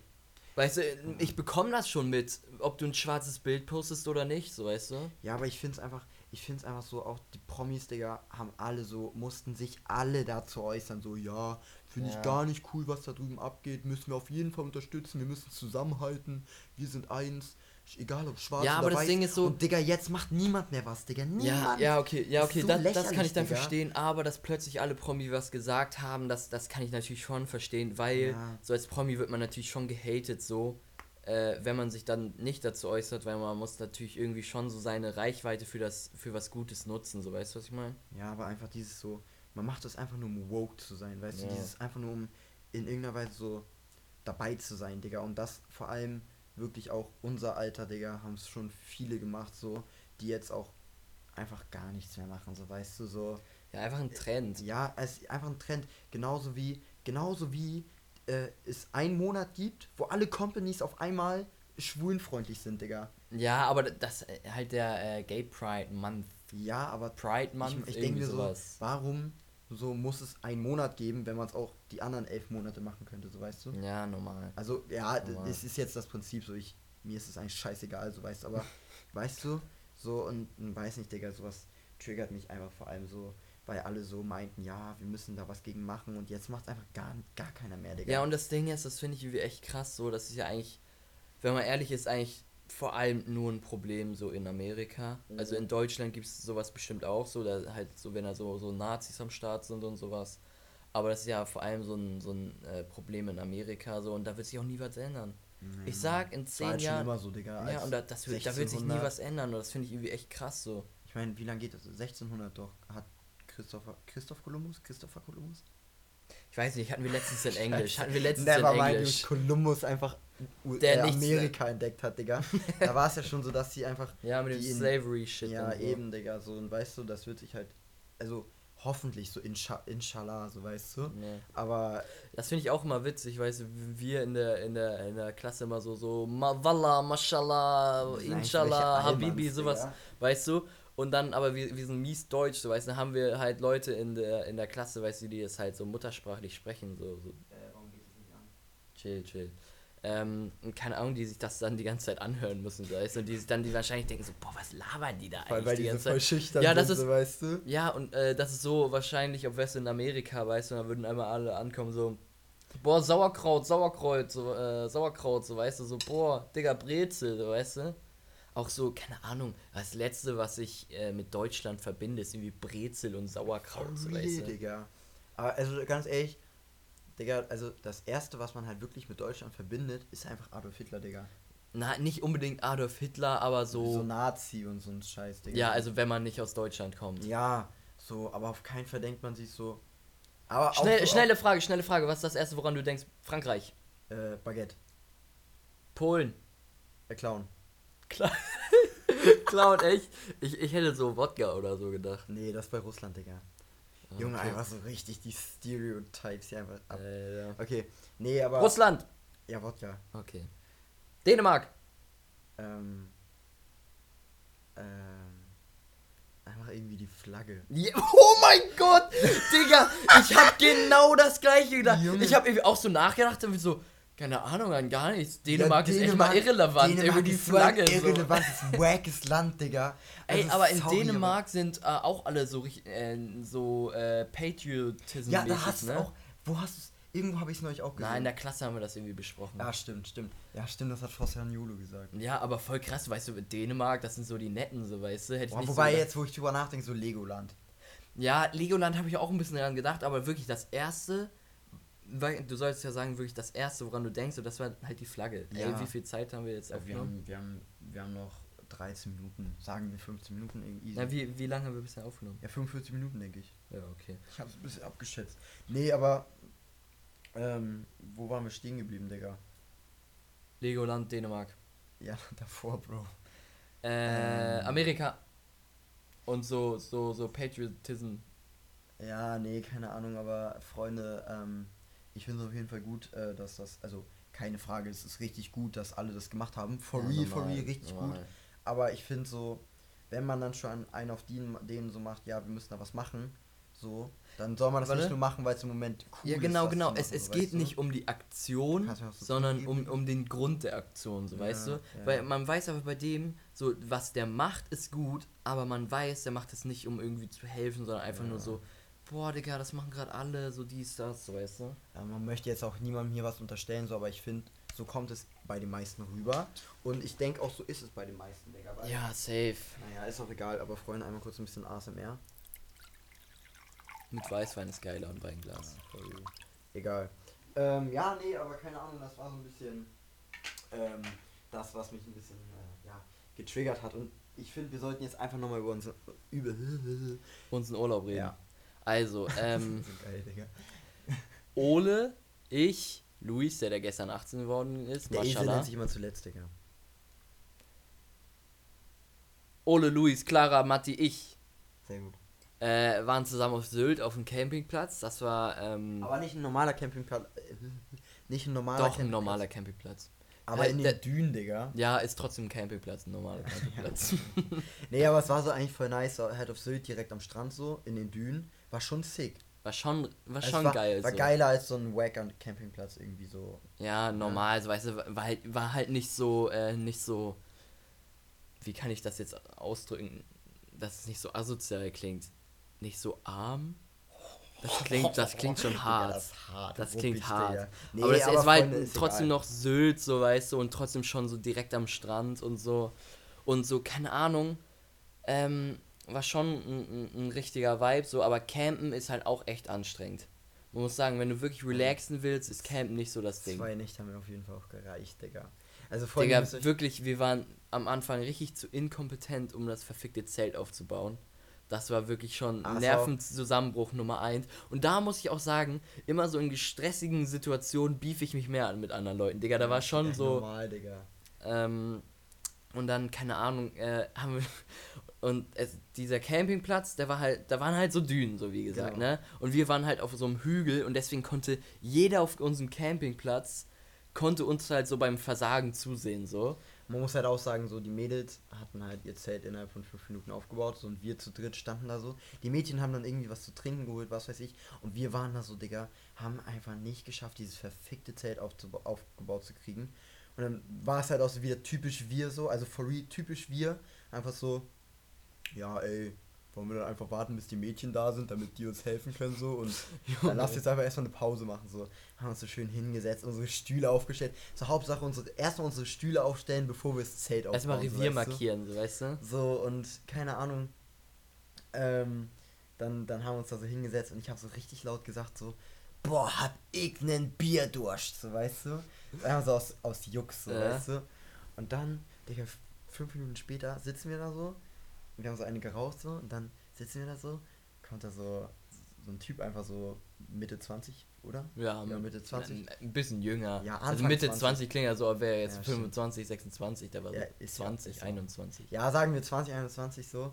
Weißt du, ich bekomme das schon mit, ob du ein schwarzes Bild postest oder nicht, so, weißt du? Ja, aber ich finde es einfach, ich finde es einfach so, auch die Promis, Digga, haben alle so, mussten sich alle dazu äußern, so, ja, finde Ja. ich gar nicht cool, was da drüben abgeht, müssen wir auf jeden Fall unterstützen, wir müssen zusammenhalten, wir sind eins, egal ob schwarz Ja, oder aber das weiß. Ding ist so- Und Digga, jetzt macht niemand mehr was, Digga, Ja, niemand. ja, okay, ja, okay, so das, das kann ich dann Digga. verstehen, aber dass plötzlich alle Promi was gesagt haben, das, das kann ich natürlich schon verstehen, weil Ja. so als Promi wird man natürlich schon gehatet, so, äh, wenn man sich dann nicht dazu äußert, weil man muss natürlich irgendwie schon so seine Reichweite für das, für was Gutes nutzen, so, weißt du, was ich meine? Ja, aber einfach dieses so, man macht das einfach nur, um woke zu sein, weißt Ja. du, dieses einfach nur, um in irgendeiner Weise so dabei zu sein, Digga. Und das vor allem wirklich auch unser Alter, Digga, haben es schon viele gemacht, so, die jetzt auch einfach gar nichts mehr machen, so, weißt du, so. Ja, einfach ein Trend. Ja, es ist einfach ein Trend, genauso wie, genauso wie äh, es einen Monat gibt, wo alle Companies auf einmal schwulenfreundlich sind, Digga. Ja, aber das äh, halt der äh, Gay Pride Month. Ja, aber Pride Month, ich, ich denke mir so, sowas. warum so muss es einen Monat geben, wenn man es auch die anderen elf Monate machen könnte, so weißt du? Ja, normal. Also, ja, Aber- es ist jetzt das Prinzip, so ich, mir ist es eigentlich scheißegal, so weißt du, aber weißt du, so und, und weiß nicht, Digga, sowas triggert mich einfach vor allem so, weil alle so meinten, ja, wir müssen da was gegen machen und jetzt macht einfach gar, gar keiner mehr, Digga. Ja, und das Ding ist, das finde ich irgendwie echt krass so, das ist ja eigentlich, wenn man ehrlich ist, eigentlich vor allem nur ein Problem so in Amerika. Also in Deutschland gibt es sowas bestimmt auch so, da halt so, wenn da so, so Nazis am Start sind und sowas. Aber das ist ja vor allem so ein, so ein äh, Problem in Amerika so und da wird sich auch nie was ändern. Ich sag, in zehn halt Jahren. immer so, Digga. Ja, und da, das wird, da wird sich nie 1600 was ändern und das finde ich irgendwie echt krass so. Ich meine, wie lange geht das? 1600 doch. Hat Christopher, Christoph Kolumbus? Christopher Kolumbus? Ich weiß nicht, hatten wir letztens in Englisch. Hatten wir letztens Never in mind, Englisch. Kolumbus einfach Der äh, Amerika entdeckt hat, Digga. da war es ja schon so, dass sie einfach. Ja, mit dem Slavery-Shit. Ja, und so. eben, Digga. So, und weißt du, das wird sich halt. Also, hoffentlich so insha inshallah, so weißt du. Ja. Aber Das finde ich auch immer witzig, weißt du, wir in der, in der, in der Klasse immer so, so, Ma Wallah, Mashallah, Inshallah, Habibi, sowas, Digga. weißt du? Und dann, aber wir, wir sind mies deutsch, so, weißt du, haben wir halt Leute in der, in der Klasse, weißt du, die das halt so muttersprachlich sprechen, so, so warum geht es nicht an? chill, chill. Ähm, keine Ahnung, die sich das dann die ganze Zeit anhören müssen, so, weißt du, und die sich dann die wahrscheinlich denken so, boah, was labern die da eigentlich weil die die so ganze voll Zeit? schüchtern Ja, das sind, ist- so, weißt du. Ja, und äh, das ist so wahrscheinlich, ob wärst du in Amerika, weißt du, da würden einmal alle ankommen, so, boah, Sauerkraut, Sauerkraut, so, äh, Sauerkraut, so, weißt du, so, boah, Digga, Brezel, so, weißt du. Auch so, keine Ahnung, das Letzte, was ich äh, mit Deutschland verbinde, ist irgendwie Brezel und Sauerkraut, so, Really. Digga. Aber also ganz ehrlich, Digga, also das erste, was man halt wirklich mit Deutschland verbindet, ist einfach Adolf Hitler, Digga. Na, nicht unbedingt Adolf Hitler, aber So, so. Nazi und so ein Scheiß, Digga. ja, also wenn man nicht aus Deutschland kommt. Ja, so, aber auf keinen Fall denkt man sich so. Aber Schnell, auch so schnelle Frage, schnelle Frage. Was ist das erste, woran du denkst? Frankreich. Äh, Baguette. Polen. Äh, Clown. Klar. Clown, echt? Ich, ich hätte so Wodka oder so gedacht. Nee, das bei Russland, Digga. Ah, Junge, okay. einfach so richtig die Stereotypes hier einfach ab. Äh, ja. Okay, nee, aber. Russland. Ja, Wodka. Okay. Dänemark. Ähm. Ähm. Einfach irgendwie die Flagge. Ja, oh mein Gott, Digga, ich hab genau das gleiche gedacht. Junge. Ich hab irgendwie auch so nachgedacht und so, keine Ahnung, an gar nichts. Dänemark Ja, ist echt mal irrelevant, Dänemark irgendwie ist so ein Flagge. So. Irrelevantes, wackes Land, Digga. Ey, Also, aber in Dänemark sind äh, auch alle so, äh, so äh, patriotism Ja, da hast du ne? auch. Wo hast du es? Irgendwo habe ich es neulich auch gesehen. Nein, in der Klasse haben wir das irgendwie besprochen. Ja, stimmt, stimmt. Ja, stimmt, das hat Frosjan Jolo gesagt. Ja, aber voll krass, weißt du, Dänemark, das sind so die Netten, so weißt du. Hätte ich Boah, nicht wobei so jetzt, wo ich drüber nachdenke, so Legoland. Ja, Legoland habe ich auch ein bisschen daran gedacht, aber wirklich das erste, weil du sollst ja sagen, wirklich das erste, woran du denkst, und das war halt die Flagge. Ja. Ey, wie viel Zeit haben wir jetzt Ja, wir, aufgenommen? haben, wir, haben, wir haben noch 13 Minuten, sagen wir 15 Minuten irgendwie. Na, wie, wie lange haben wir bisher aufgenommen? Ja, 45 Minuten, denke ich. Ja, okay. Ich habe es ein bisschen abgeschätzt. Nee, aber. Ähm, wo waren wir stehen geblieben, Digga? Legoland, Dänemark. Ja, davor, Bro. Äh, Ähm. Amerika. Und so, so, so Patriotism. Ja, nee, keine Ahnung, aber Freunde, ähm, ich finde es auf jeden Fall gut, äh, dass das, also keine Frage, es ist richtig gut, dass alle das gemacht haben. For Ja, real, for real, richtig normal. gut. Aber ich finde so, wenn man dann schon einen auf den, denen so macht, ja, wir müssen da was machen, so, dann soll man das Warte. nicht nur machen, weil es im Moment cool Ja, ist. genau, das genau. zu machen, Es, es so, geht weißt du? nicht um die Aktion, so sondern um, um den Grund der Aktion, so Ja, weißt du? ja. Weil man weiß aber bei dem, so was der macht, ist gut, aber man weiß, der macht es nicht, um irgendwie zu helfen, sondern einfach Ja. nur so, boah, Digga, das machen gerade alle, so dies, das, so weißt du? Ja, man möchte jetzt auch niemandem hier was unterstellen, so, aber ich finde, so kommt es bei den meisten rüber. Und ich denke auch, so ist es bei den meisten, Digga. Ja, safe. Naja, ist auch egal, aber Freunde, einmal kurz ein bisschen ASMR. Mit Weißwein ist geiler und Weinglas. Sorry. Egal. Ähm, ja, nee, aber keine Ahnung, das war so ein bisschen ähm, das, was mich ein bisschen äh, ja, getriggert hat. Und ich finde, wir sollten jetzt einfach nochmal über unsere über Unseren Urlaub reden. Ja. Also, ähm, geil, Digga. Ole, ich, Luis, der, der gestern 18 geworden ist, Der Esel Maschallah. nennt sich immer zuletzt, Digga. Ole, Luis, Clara, Matti, ich Sehr gut. äh, waren zusammen auf Sylt auf dem Campingplatz. Das war ähm, Aber nicht ein normaler Campingplatz. Nicht ein normaler doch ein normaler Campingplatz. Aber Äh, in der- den Dünen, Digga. Ja, ist trotzdem ein Campingplatz, ein normaler Campingplatz. Nee, aber es war so eigentlich voll nice, so halt auf Sylt direkt am Strand so, in den Dünen. War schon sick. War schon, war Es schon war, geil. War so. geiler als so ein wacker Campingplatz irgendwie so. Ja, normal, so, weißt du, war halt, war halt nicht so, äh, nicht so, wie kann ich das jetzt ausdrücken, dass es nicht so asozial klingt. Nicht so arm? Das klingt, das klingt schon hart. das ist hart. Das klingt hart. Nee, aber es, es war halt trotzdem noch Sylt, so weißt du, und trotzdem schon so direkt am Strand und so. Und so, keine Ahnung. Ähm, war schon ein, ein, ein richtiger Vibe, so, aber Campen ist halt auch echt anstrengend. Man muss sagen, wenn du wirklich relaxen willst, ist Campen nicht so das Ding. Zwei Nächte haben wir auf jeden Fall auch gereicht, Digga. Also Freunde, Digga, wirklich, wir waren am Anfang richtig zu inkompetent, um das verfickte Zelt aufzubauen. Das war wirklich schon Ach so. Nervenzusammenbruch Nummer eins. Und da muss ich auch sagen, immer so in stressigen Situationen beef ich mich mehr an mit anderen Leuten. Digga, da war schon Ja, so. Normal, Digga. Ähm, und dann, keine Ahnung, äh, haben wir. Und es, dieser Campingplatz, der war halt, da waren halt so Dünen, so wie gesagt, Genau. ne? Und wir waren halt auf so einem Hügel und deswegen konnte jeder auf unserem Campingplatz konnte uns halt so beim Versagen zusehen, so. Man muss halt auch sagen, so die Mädels hatten halt ihr Zelt innerhalb von fünf Minuten aufgebaut so, und wir zu dritt standen da so. Die Mädchen haben dann irgendwie was zu trinken geholt, was weiß ich. Und wir waren da so, Digga, haben einfach nicht geschafft, dieses verfickte Zelt aufgebaut zu kriegen. Und dann war es halt auch so wieder typisch wir so, also for real typisch wir. Einfach so, ja ey, wollen wir dann einfach warten, bis die Mädchen da sind, damit die uns helfen können so. Und dann lass jetzt einfach erstmal eine Pause machen so. Haben uns so schön hingesetzt, unsere Stühle aufgestellt. So Hauptsache unsere, erstmal unsere Stühle aufstellen, bevor wir das Zelt aufbauen. Erstmal so, Revier weißt du? markieren, so weißt du? So, und keine Ahnung. Ähm, dann, dann haben wir uns da so hingesetzt und ich habe so richtig laut gesagt, so, boah, hab ich nen Bierdurst, so, weißt du? Einfach so aus, aus Jux, so, Ja. weißt du? Und dann, Digga, fünf Minuten später sitzen wir da so, wir haben so eine geraucht, so, und dann sitzen wir da so, kommt da so, so ein Typ einfach so Mitte 20, oder? Ja, Ja, Mitte 20. Ein, ein bisschen jünger. Ja, also Anfang Mitte 20. 20 klingt ja so, als wäre er jetzt Ja, stimmt. 25, 26, der war Ja, so ist ja- 20, ist ja- 21. Ja, sagen wir 2021 so.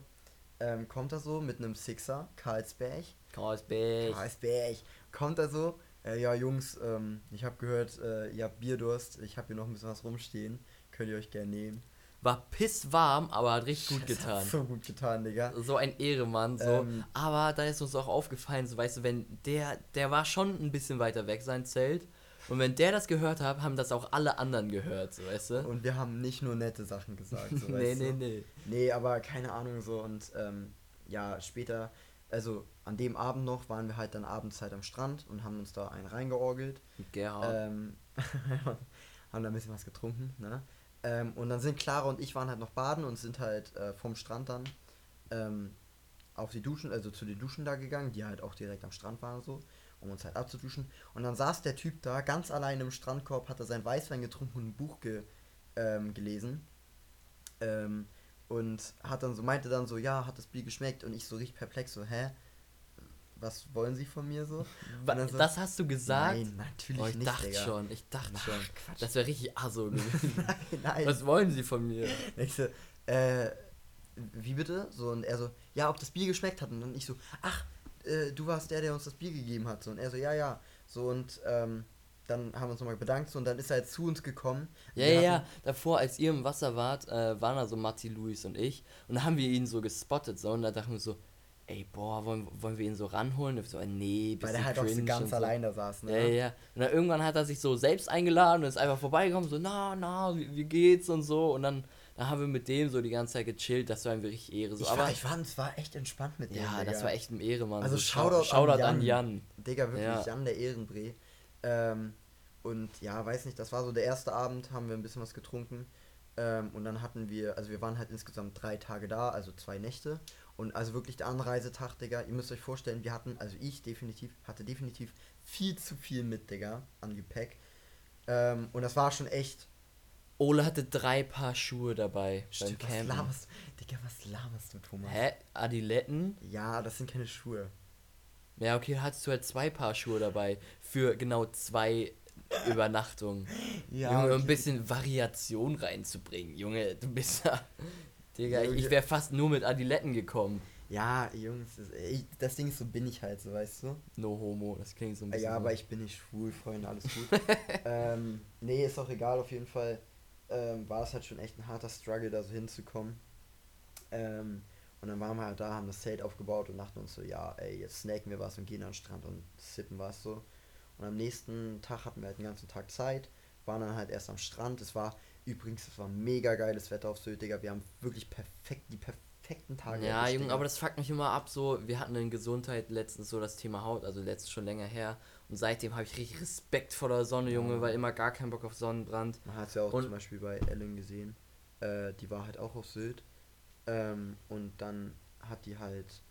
Ähm, kommt er so mit einem Sixer, Karlsberg. Karlsberg. Karlsberg. Kommt er so, äh, ja Jungs, ähm, ich habe gehört, äh, ihr habt Bierdurst, ich habe hier noch ein bisschen was rumstehen, könnt ihr euch gerne nehmen. War pisswarm, aber hat richtig gut Das getan. Hat so gut getan, Digga. So ein Ehremann, so. Ähm. aber da ist uns auch aufgefallen, so weißt du, wenn der, der war schon ein bisschen weiter weg, sein Zelt. Und wenn der das gehört hat, haben das auch alle anderen gehört, so weißt du? Und wir haben nicht nur nette Sachen gesagt, so, nee, weißt nee, du? nee. Nee, aber keine Ahnung so und ähm, ja, später, also an dem Abend noch, waren wir halt dann abends halt am Strand und haben uns da einen reingeorgelt. Gerhard. Ähm, haben da ein bisschen was getrunken, ne? Ähm, und dann sind Clara und ich waren halt noch baden und sind halt äh, vom Strand dann ähm, auf die Duschen, also zu den Duschen da gegangen, die halt auch direkt am Strand waren so, um uns halt abzuduschen. Und dann saß der Typ da ganz allein im Strandkorb, hat er sein Weißwein getrunken und ein Buch ge, ähm, gelesen. Ähm, und hat dann so, meinte dann so, ja, hat das Bier geschmeckt? Und ich so richtig perplex, so, hä? Was wollen sie von mir so? Das hast du gesagt? Nein, natürlich oh, ich nicht, dachte Digga. schon, ich dachte Ach, schon. Quatsch. Das wäre richtig aso gewesen. nein, nein. Was wollen sie von mir? Ich so, äh, wie bitte? So, und er so, ja, ob das Bier geschmeckt hat. Und dann ich so, ach, äh, du warst der, der uns das Bier gegeben hat. So, und er so, ja, ja. So, und ähm, dann haben wir uns nochmal bedankt. So, und dann ist er jetzt zu uns gekommen. Ja, ja, ja. Davor, als ihr im Wasser wart, äh, waren da so Matti, Luis und ich. Und da haben wir ihn so gespottet. So, und da dachten wir so, ey, boah, wollen, wollen wir ihn so ranholen? So, äh, nee, Weil er halt auch so ganz allein da saß, ne? Ja, ja. Und dann irgendwann hat er sich so selbst eingeladen und ist einfach vorbeigekommen, so, na, na, wie, wie geht's und so. Und dann, dann haben wir mit dem so die ganze Zeit gechillt, das war ihm richtig Ehre. So. Ich, Aber war, ich fand, es war echt entspannt mit dem. ja, Digga. das war echt ein Ehremann. Also so, Shoutout, Shoutout an an Jan. Digga, wirklich, Ja. Jan der Ehrenbree. Ähm, und ja, weiß nicht, das war so der erste Abend, haben wir ein bisschen was getrunken. Ähm, und dann hatten wir, also wir waren halt insgesamt drei Tage da, also zwei Nächte. Und also wirklich der Anreisetag, Digga, ihr müsst euch vorstellen, wir hatten, also ich definitiv, hatte definitiv viel zu viel mit, Digga, an Gepäck. Ähm, und das war schon echt. Ole hatte drei Paar Schuhe dabei Stimmt, beim was Campen. laberst, Digga, was laberst du, Thomas? Hä? Adiletten? Ja, das sind keine Schuhe. Ja, okay, da hattest du halt zwei Paar Schuhe dabei. Für genau zwei Übernachtungen. Ja, Junge, um okay. ein bisschen Variation reinzubringen. Junge, du bist ja. Digga, ich, Junge. ich wäre fast nur mit Adiletten gekommen. Ja, Jungs, das, ich, das Ding ist so, bin ich halt so, weißt du? No homo, das klingt so ein bisschen. Ja, aber ich bin nicht schwul, Freunde, alles gut. ähm, nee, ist auch egal, auf jeden Fall ähm, war es halt schon echt ein harter Struggle, da so hinzukommen. Ähm, und dann waren wir halt da, haben das Zelt aufgebaut und dachten uns so, ja, ey, jetzt snacken wir was und gehen an den Strand und sippen was so. Und am nächsten Tag hatten wir halt den ganzen Tag Zeit, waren dann halt erst am Strand. Es war übrigens, es war mega geiles Wetter auf Sylt, Digga. Wir haben wirklich perfekt, die perfekten Tage. Ja, erwischt, Junge, aber das fuckt mich immer ab. So, wir hatten in Gesundheit letztens so das Thema Haut, also letztens schon länger her. Und seitdem habe ich richtig Respekt vor der Sonne, Junge, Ja. weil immer gar keinen Bock auf Sonnenbrand. Man hat es ja auch Und- zum Beispiel bei Ellen gesehen. Äh, die war halt auch auf Sylt. Ähm, und dann hat die halt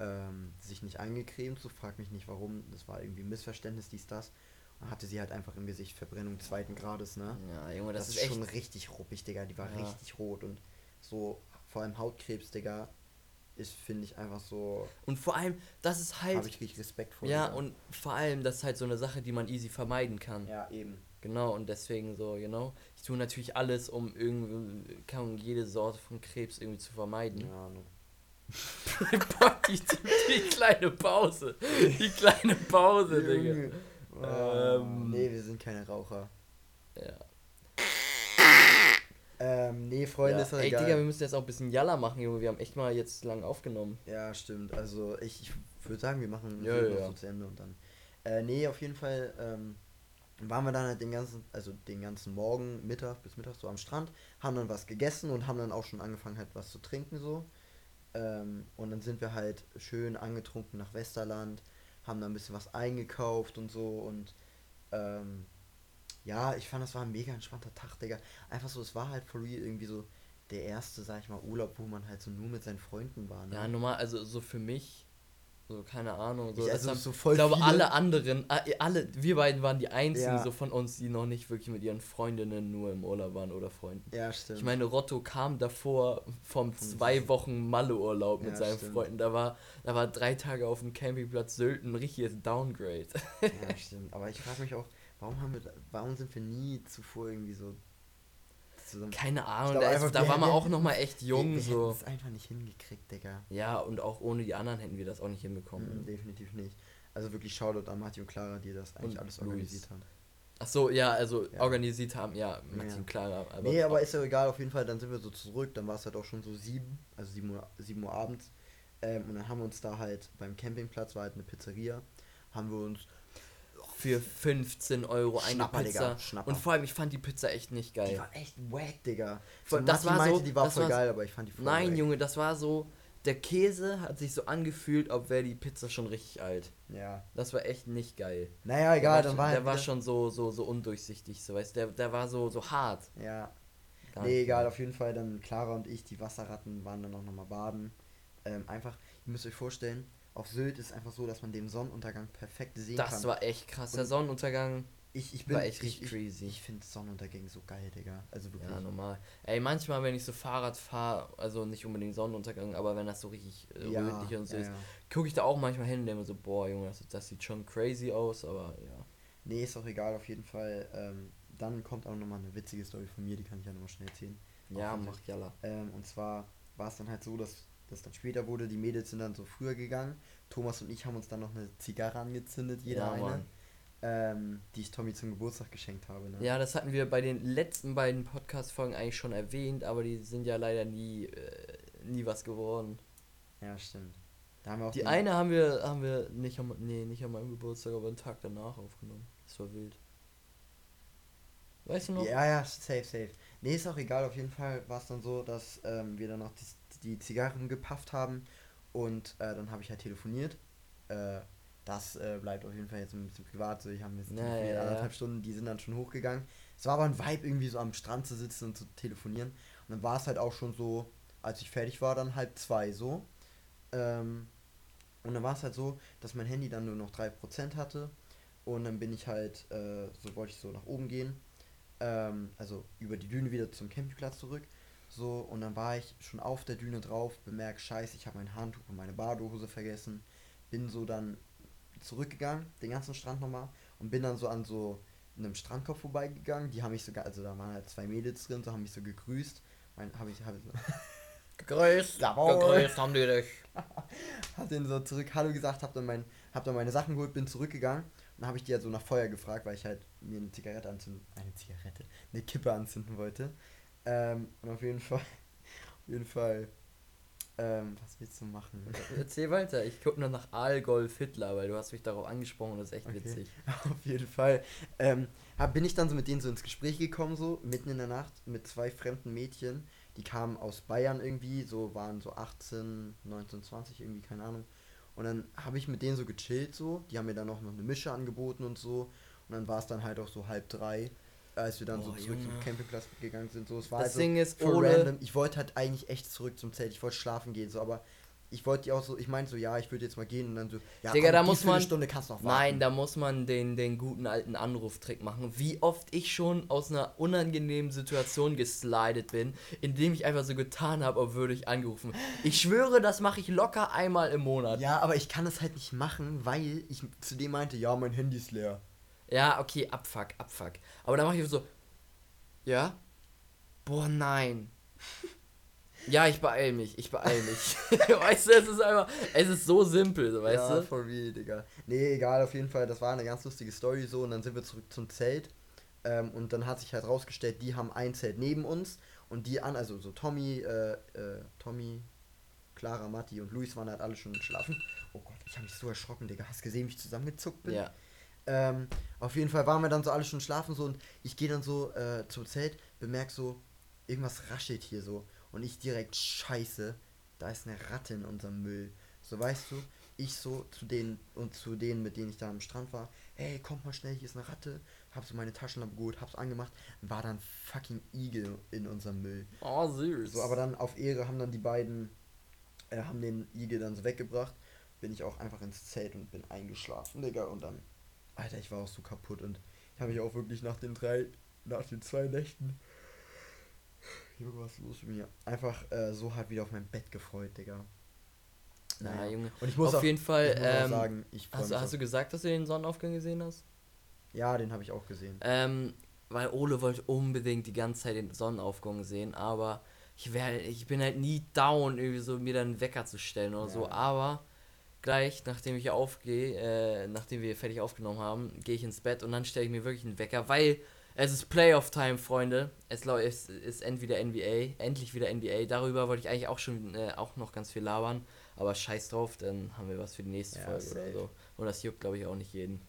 ähm, sich nicht eingecremt. So frag mich nicht warum. Das war irgendwie ein Missverständnis, dies, das. Hatte sie halt einfach im Gesicht Verbrennung zweiten Grades, ne? Ja, Junge, Das, das, ist ist schon richtig ruppig, Digga. Die war Ja. richtig rot und so, vor allem Hautkrebs, Digga, ist, finde ich, einfach so. Und vor allem, das ist halt. Habe ich richtig Respekt vor. ja, Digga. und vor allem, das ist halt so eine Sache, die man easy vermeiden kann. Ja, eben. Genau, und deswegen so, genau. Ich tue natürlich alles, um irgendwie, kann man jede Sorte von Krebs irgendwie zu vermeiden. Ja, ne. Die, die, die kleine Pause. Die kleine Pause, Digga. Oh, Ähm. nee, wir sind keine Raucher. Ja. Ähm, nee, Freunde, ja. ist doch Ey, egal. Digga, wir müssen jetzt auch ein bisschen Jalla machen, Junge. Wir haben echt mal jetzt lang aufgenommen. Ja, stimmt. Also ich, ich würde sagen, wir machen Ja, ja. so zu Ende und dann. Äh, nee, auf jeden Fall ähm, waren wir dann halt den ganzen, also den ganzen Morgen, Mittag bis Mittag so am Strand, haben dann was gegessen und haben dann auch schon angefangen halt was zu trinken so. Ähm, und dann sind wir halt schön angetrunken nach Westerland, haben dann ein bisschen was eingekauft und so und ähm, ja, ich fand, das war ein mega entspannter Tag, Digga. Einfach so, es war halt for real irgendwie so der erste, sag ich mal, Urlaub, wo man halt so nur mit seinen Freunden war. Ne? Ja, normal, also so für mich So, keine Ahnung. So, Ich- also haben, so voll ich glaube, viele- alle anderen, alle, wir beiden waren die einzigen Ja. so von uns, die noch nicht wirklich mit ihren Freundinnen nur im Urlaub waren oder Freunden. Ja, stimmt. Ich meine, Rotto kam davor vom zwei Wochen Malle-Urlaub mit Ja, seinen stimmt. Freunden. Da war, da war drei Tage auf dem Campingplatz Sylt ein richtiges Downgrade. ja, stimmt. Aber ich frage mich auch, warum haben wir, da- warum sind wir nie zuvor irgendwie so zusammen? Keine Ahnung, da, ist, da wir- war man wir- auch noch mal echt jung wir, wir so. es einfach nicht hingekriegt, Digga. Ja, und auch ohne die anderen hätten wir das auch nicht hinbekommen. Mhm, definitiv nicht. Also wirklich Shoutout an Martin und Clara, die das eigentlich Und alles Luis. organisiert haben. Ach so, ja, also Ja. organisiert haben, ja, Martin Ja. Clara. Aber nee, aber ist ja egal, auf jeden Fall, dann sind wir so zurück, dann war es halt auch schon so sieben, also sieben Uhr, sieben Uhr abends. Ähm, und dann haben wir uns da halt beim Campingplatz, war halt eine Pizzeria, haben wir uns für 15 Euro eine Schnapper, Pizza. Digga, Schnapper. Und vor allem, ich fand die Pizza echt nicht Die geil. war echt wack, Digga. So, das Matti war so- meinte, die war das voll war- geil, aber ich fand die voll Nein, wack. Junge, das war so. Der Käse hat sich so angefühlt, ob wäre die Pizza schon richtig alt. Ja. Das war echt nicht geil. Naja, egal, der dann war, war der halt war schon so, so, so undurchsichtig, so weißt der, der war so, so hart. Ja. Gar Nee, egal, auf jeden Fall dann Clara und ich, die Wasserratten, waren dann auch nochmal baden. Ähm, einfach, ihr müsst euch vorstellen, auf Sylt ist es einfach so, dass man den Sonnenuntergang perfekt sehen kann. Das war echt krass. Der Sonnenuntergang ich, ich bin war echt ich, richtig ich, crazy. Ich finde Sonnenuntergänge so geil, Digga. Also wirklich. Ja, normal. Ey, manchmal, wenn ich so Fahrrad fahre, also nicht unbedingt Sonnenuntergang, aber wenn das so richtig äh, ja, rötlich und so ja, ist, ja. gucke ich da auch manchmal hin und denke mir so, boah, Junge, das, das sieht schon crazy aus, aber ja. Nee, ist auch egal, auf jeden Fall. Ähm, dann kommt auch nochmal eine witzige Story von mir, die kann ich ja nochmal schnell erzählen. Ja, mach Jalla. Ähm, und zwar war es dann halt so, dass das dann später wurde, die Mädels sind dann so früher gegangen. Thomas und ich haben uns dann noch eine Zigarre angezündet, jeder Ja, eine, ähm, die ich Tommy zum Geburtstag geschenkt habe. Ne? Ja, das hatten wir bei den letzten beiden Podcast-Folgen eigentlich schon erwähnt, aber die sind ja leider nie, äh, nie was geworden. ja, stimmt. Da haben wir auch Die eine haben wir, haben wir nicht am, nee, nicht an meinem Geburtstag, aber einen Tag danach aufgenommen. Das war wild. Weißt du noch? Ja, ja, safe, safe. Nee, ist auch egal. Auf jeden Fall war es dann so, dass ähm, wir dann noch die, die Zigarren gepafft haben und äh, dann habe ich halt telefoniert. Äh, das äh, bleibt auf jeden Fall jetzt ein bisschen privat. So, ich habe jetzt Ja, telefoniert, ja, ja. anderthalb Stunden, die sind dann schon hochgegangen. Es war aber ein Vibe, irgendwie so am Strand zu sitzen und zu telefonieren. Und dann war es halt auch schon so, als ich fertig war, dann halb zwei so. Ähm, und dann war es halt so, dass mein Handy dann nur noch 3% hatte. Und dann bin ich halt, äh, so wollte ich so nach oben gehen. Ähm, also über die Düne wieder zum Campingplatz zurück. So, und dann war ich schon auf der Düne drauf, bemerkt, scheiße, ich habe mein Handtuch und meine Badehose vergessen. Bin so dann zurückgegangen, den ganzen Strand nochmal, und bin dann so an so einem Strandkorb vorbeigegangen. Die haben mich sogar, also da waren halt zwei Mädels drin, so haben mich so gegrüßt. Mein, habe ich, hab ich Gegrüßt, Jawohl. gegrüßt haben die dich. hab denen so zurück Hallo gesagt, hab dann, mein, hab dann meine Sachen geholt, bin zurückgegangen und habe ich die halt so nach Feuer gefragt, weil ich halt mir eine Zigarette anzünden, eine Zigarette, eine Kippe anzünden wollte. Ähm, und auf jeden Fall, auf jeden Fall, ähm, was willst du machen? Erzähl weiter, ich gucke nur nach Aalgolf Hitler, weil du hast mich darauf angesprochen, das ist echt Okay. witzig. Auf jeden Fall. Ähm, hab, bin ich dann so mit denen so ins Gespräch gekommen, so mitten in der Nacht mit zwei fremden Mädchen. Die kamen aus Bayern irgendwie, so waren so 18, 19, 20 irgendwie, keine Ahnung. Und dann habe ich mit denen so gechillt, so. Die haben mir dann auch noch eine Mische angeboten und so. Und dann war es dann halt auch so halb drei, als wir dann so Boah, zurück Junge. zum Campingplatz gegangen sind. So, es war Das also Ding ist, voll random. Ich wollte halt eigentlich echt zurück zum Zelt. Ich wollte schlafen gehen, so, aber ich wollte die auch so, ich meinte so, ja, ich würde jetzt mal gehen und dann so, ja, Digga, da die muss man- Stunde kannst du noch warten. Nein, da muss man den, den guten alten Anruftrick machen. Wie oft ich schon aus einer unangenehmen Situation geslidet bin, indem ich einfach so getan habe, als würde ich angerufen. Ich schwöre, das mache ich locker einmal im Monat. Ja, aber ich kann es halt nicht machen, weil ich zu dem meinte, ja, mein Handy ist leer. Ja, okay, abfuck, abfuck. Aber dann mache ich so, ja? Boah, nein. Ja, ich beeil mich, ich beeil mich. weißt du, es ist einfach, es ist so simpel, so, weißt ja, du? for real, Digga. Nee, egal, auf jeden Fall, das war eine ganz lustige Story so und dann sind wir zurück zum Zelt. Ähm, und dann hat sich halt rausgestellt, die haben ein Zelt neben uns und die an, also so Tommy, äh, äh, Tommy, Clara, Matti und Luis waren halt alle schon schlafen. Oh Gott, ich habe mich so erschrocken, Digga. Hast gesehen, wie ich zusammengezuckt bin? Ja. Ähm, auf jeden Fall waren wir dann so alle schon schlafen so und ich gehe dann so äh, zum Zelt, bemerk so, irgendwas raschelt hier so. Und ich direkt, scheiße, da ist eine Ratte in unserem Müll. So weißt du, ich so zu denen und zu denen, mit denen ich da am Strand war, hey, kommt mal schnell, hier ist eine Ratte. Hab so meine Taschenlampe geholt, hab's angemacht, war dann fucking Igel in unserem Müll. Oh, süß. So, aber dann auf Ehre haben dann die beiden, äh, haben den Igel dann so weggebracht. bin ich auch einfach ins Zelt und bin eingeschlafen, Digga. Und dann, Alter, ich war auch so kaputt und ich habe mich auch wirklich nach den drei, nach den zwei Nächten, Junge, was ist los mit mir? Einfach äh, so hart wieder auf mein Bett gefreut, Digga. Na, Junge. Und ich muss Auf auch, jeden Fall, ähm, sagen, ich Hast, hast du gesagt, dass du den Sonnenaufgang gesehen hast? Ja, den habe ich auch gesehen. Ähm, weil Ole wollte unbedingt die ganze Zeit den Sonnenaufgang sehen, aber ich wär, ich bin halt nie down, irgendwie so mir dann einen Wecker zu stellen oder so. Ja. Aber gleich, nachdem ich aufgehe, äh, nachdem wir fertig aufgenommen haben, gehe ich ins Bett und dann stelle ich mir wirklich einen Wecker, weil es ist Playoff-Time, Freunde. Es es ist entweder NBA, endlich wieder NBA. Darüber wollte ich eigentlich auch schon äh, auch noch ganz viel labern, aber scheiß drauf, dann haben wir was für die nächste Ja, Folge oder safe. so. Und das juckt, glaube ich, auch nicht jeden.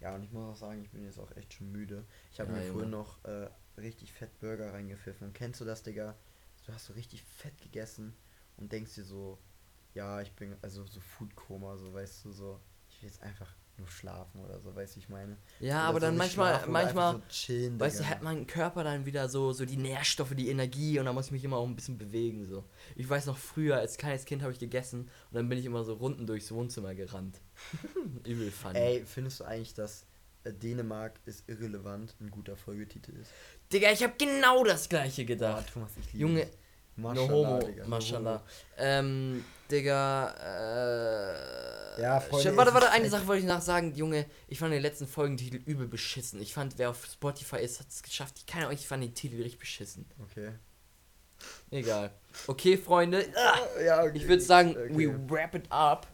Ja, und ich muss auch sagen, ich bin jetzt auch echt schon müde. Ich habe Ja, mir vorhin noch äh, richtig fett Burger reingepfiffen. Kennst du das, Digga? Du hast so richtig fett gegessen und denkst dir so, ja, ich bin, also so Foodkoma, so weißt du, so, ich will jetzt einfach nur schlafen oder so, weißt du, ich meine. Ja, Oder aber so dann manchmal, manchmal, so chillen, weißt du, hat mein Körper dann wieder so, so die Nährstoffe, die Energie und dann muss ich mich immer auch ein bisschen bewegen, so. Ich weiß noch früher, als kleines Kind habe ich gegessen und dann bin ich immer so Runden durchs Wohnzimmer gerannt. Übel funny. Ey, findest du eigentlich, dass äh, Dänemark ist irrelevant ein guter Folgetitel ist? Digga, ich habe genau das gleiche gedacht. Thomas, ich liebe Junge, dich. no Maschallah, homo, Digga, no homo. Ähm, Digga, äh. Ja, Freunde, Warte, warte, eine Sache wollte ich noch sagen, Junge. Ich fand den letzten Folgentitel übel beschissen. Ich fand, wer auf Spotify ist, hat es geschafft. Ich kann euch, ich fand den Titel richtig beschissen. Okay. Egal. Okay, Freunde. Ah, Ja, okay. ich würde sagen, Okay. we wrap it up.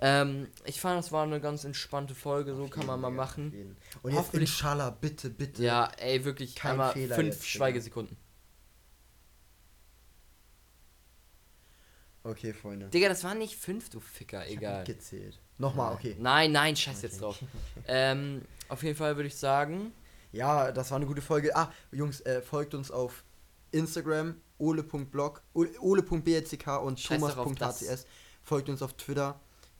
Ähm, ich fand, es war eine ganz entspannte Folge, so kann man mal machen. Und jetzt Hoffentlich- Inshallah, bitte, bitte. Ja, ey, wirklich Kein einmal Fehler fünf jetzt. Schweigesekunden. Okay, Freunde. Digga, das waren nicht fünf, du Ficker, Ich hab egal. mitgezählt. Nochmal, okay. Nein, nein, scheiß Okay. jetzt drauf. Ähm, auf jeden Fall würde ich sagen, Ja, das war eine gute Folge. Ah, Jungs, äh, folgt uns auf Instagram, ole.blog, ole- ole.blck und thomas.hcs. Folgt uns auf Twitter,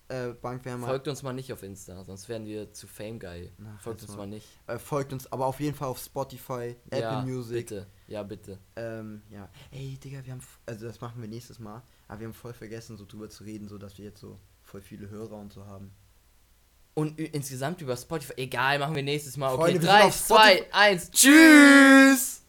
äh, Bankwärmer. folgt uns mal nicht auf Insta, sonst werden wir zu Fame Guy. Na, Folgt uns mal. nicht. äh, folgt uns aber auf jeden Fall auf Spotify, Apple ja, Music. bitte. Ja, bitte. Ähm, ja. Ey, Digga, wir haben, also das machen wir nächstes Mal, aber wir haben voll vergessen, so drüber zu reden, so dass wir jetzt so voll viele Hörer und so haben. Und insgesamt über Spotify, egal, machen wir nächstes Mal. Okay, Freunde, wir sind 3, auf 2, Spotify. 1, Tschüss!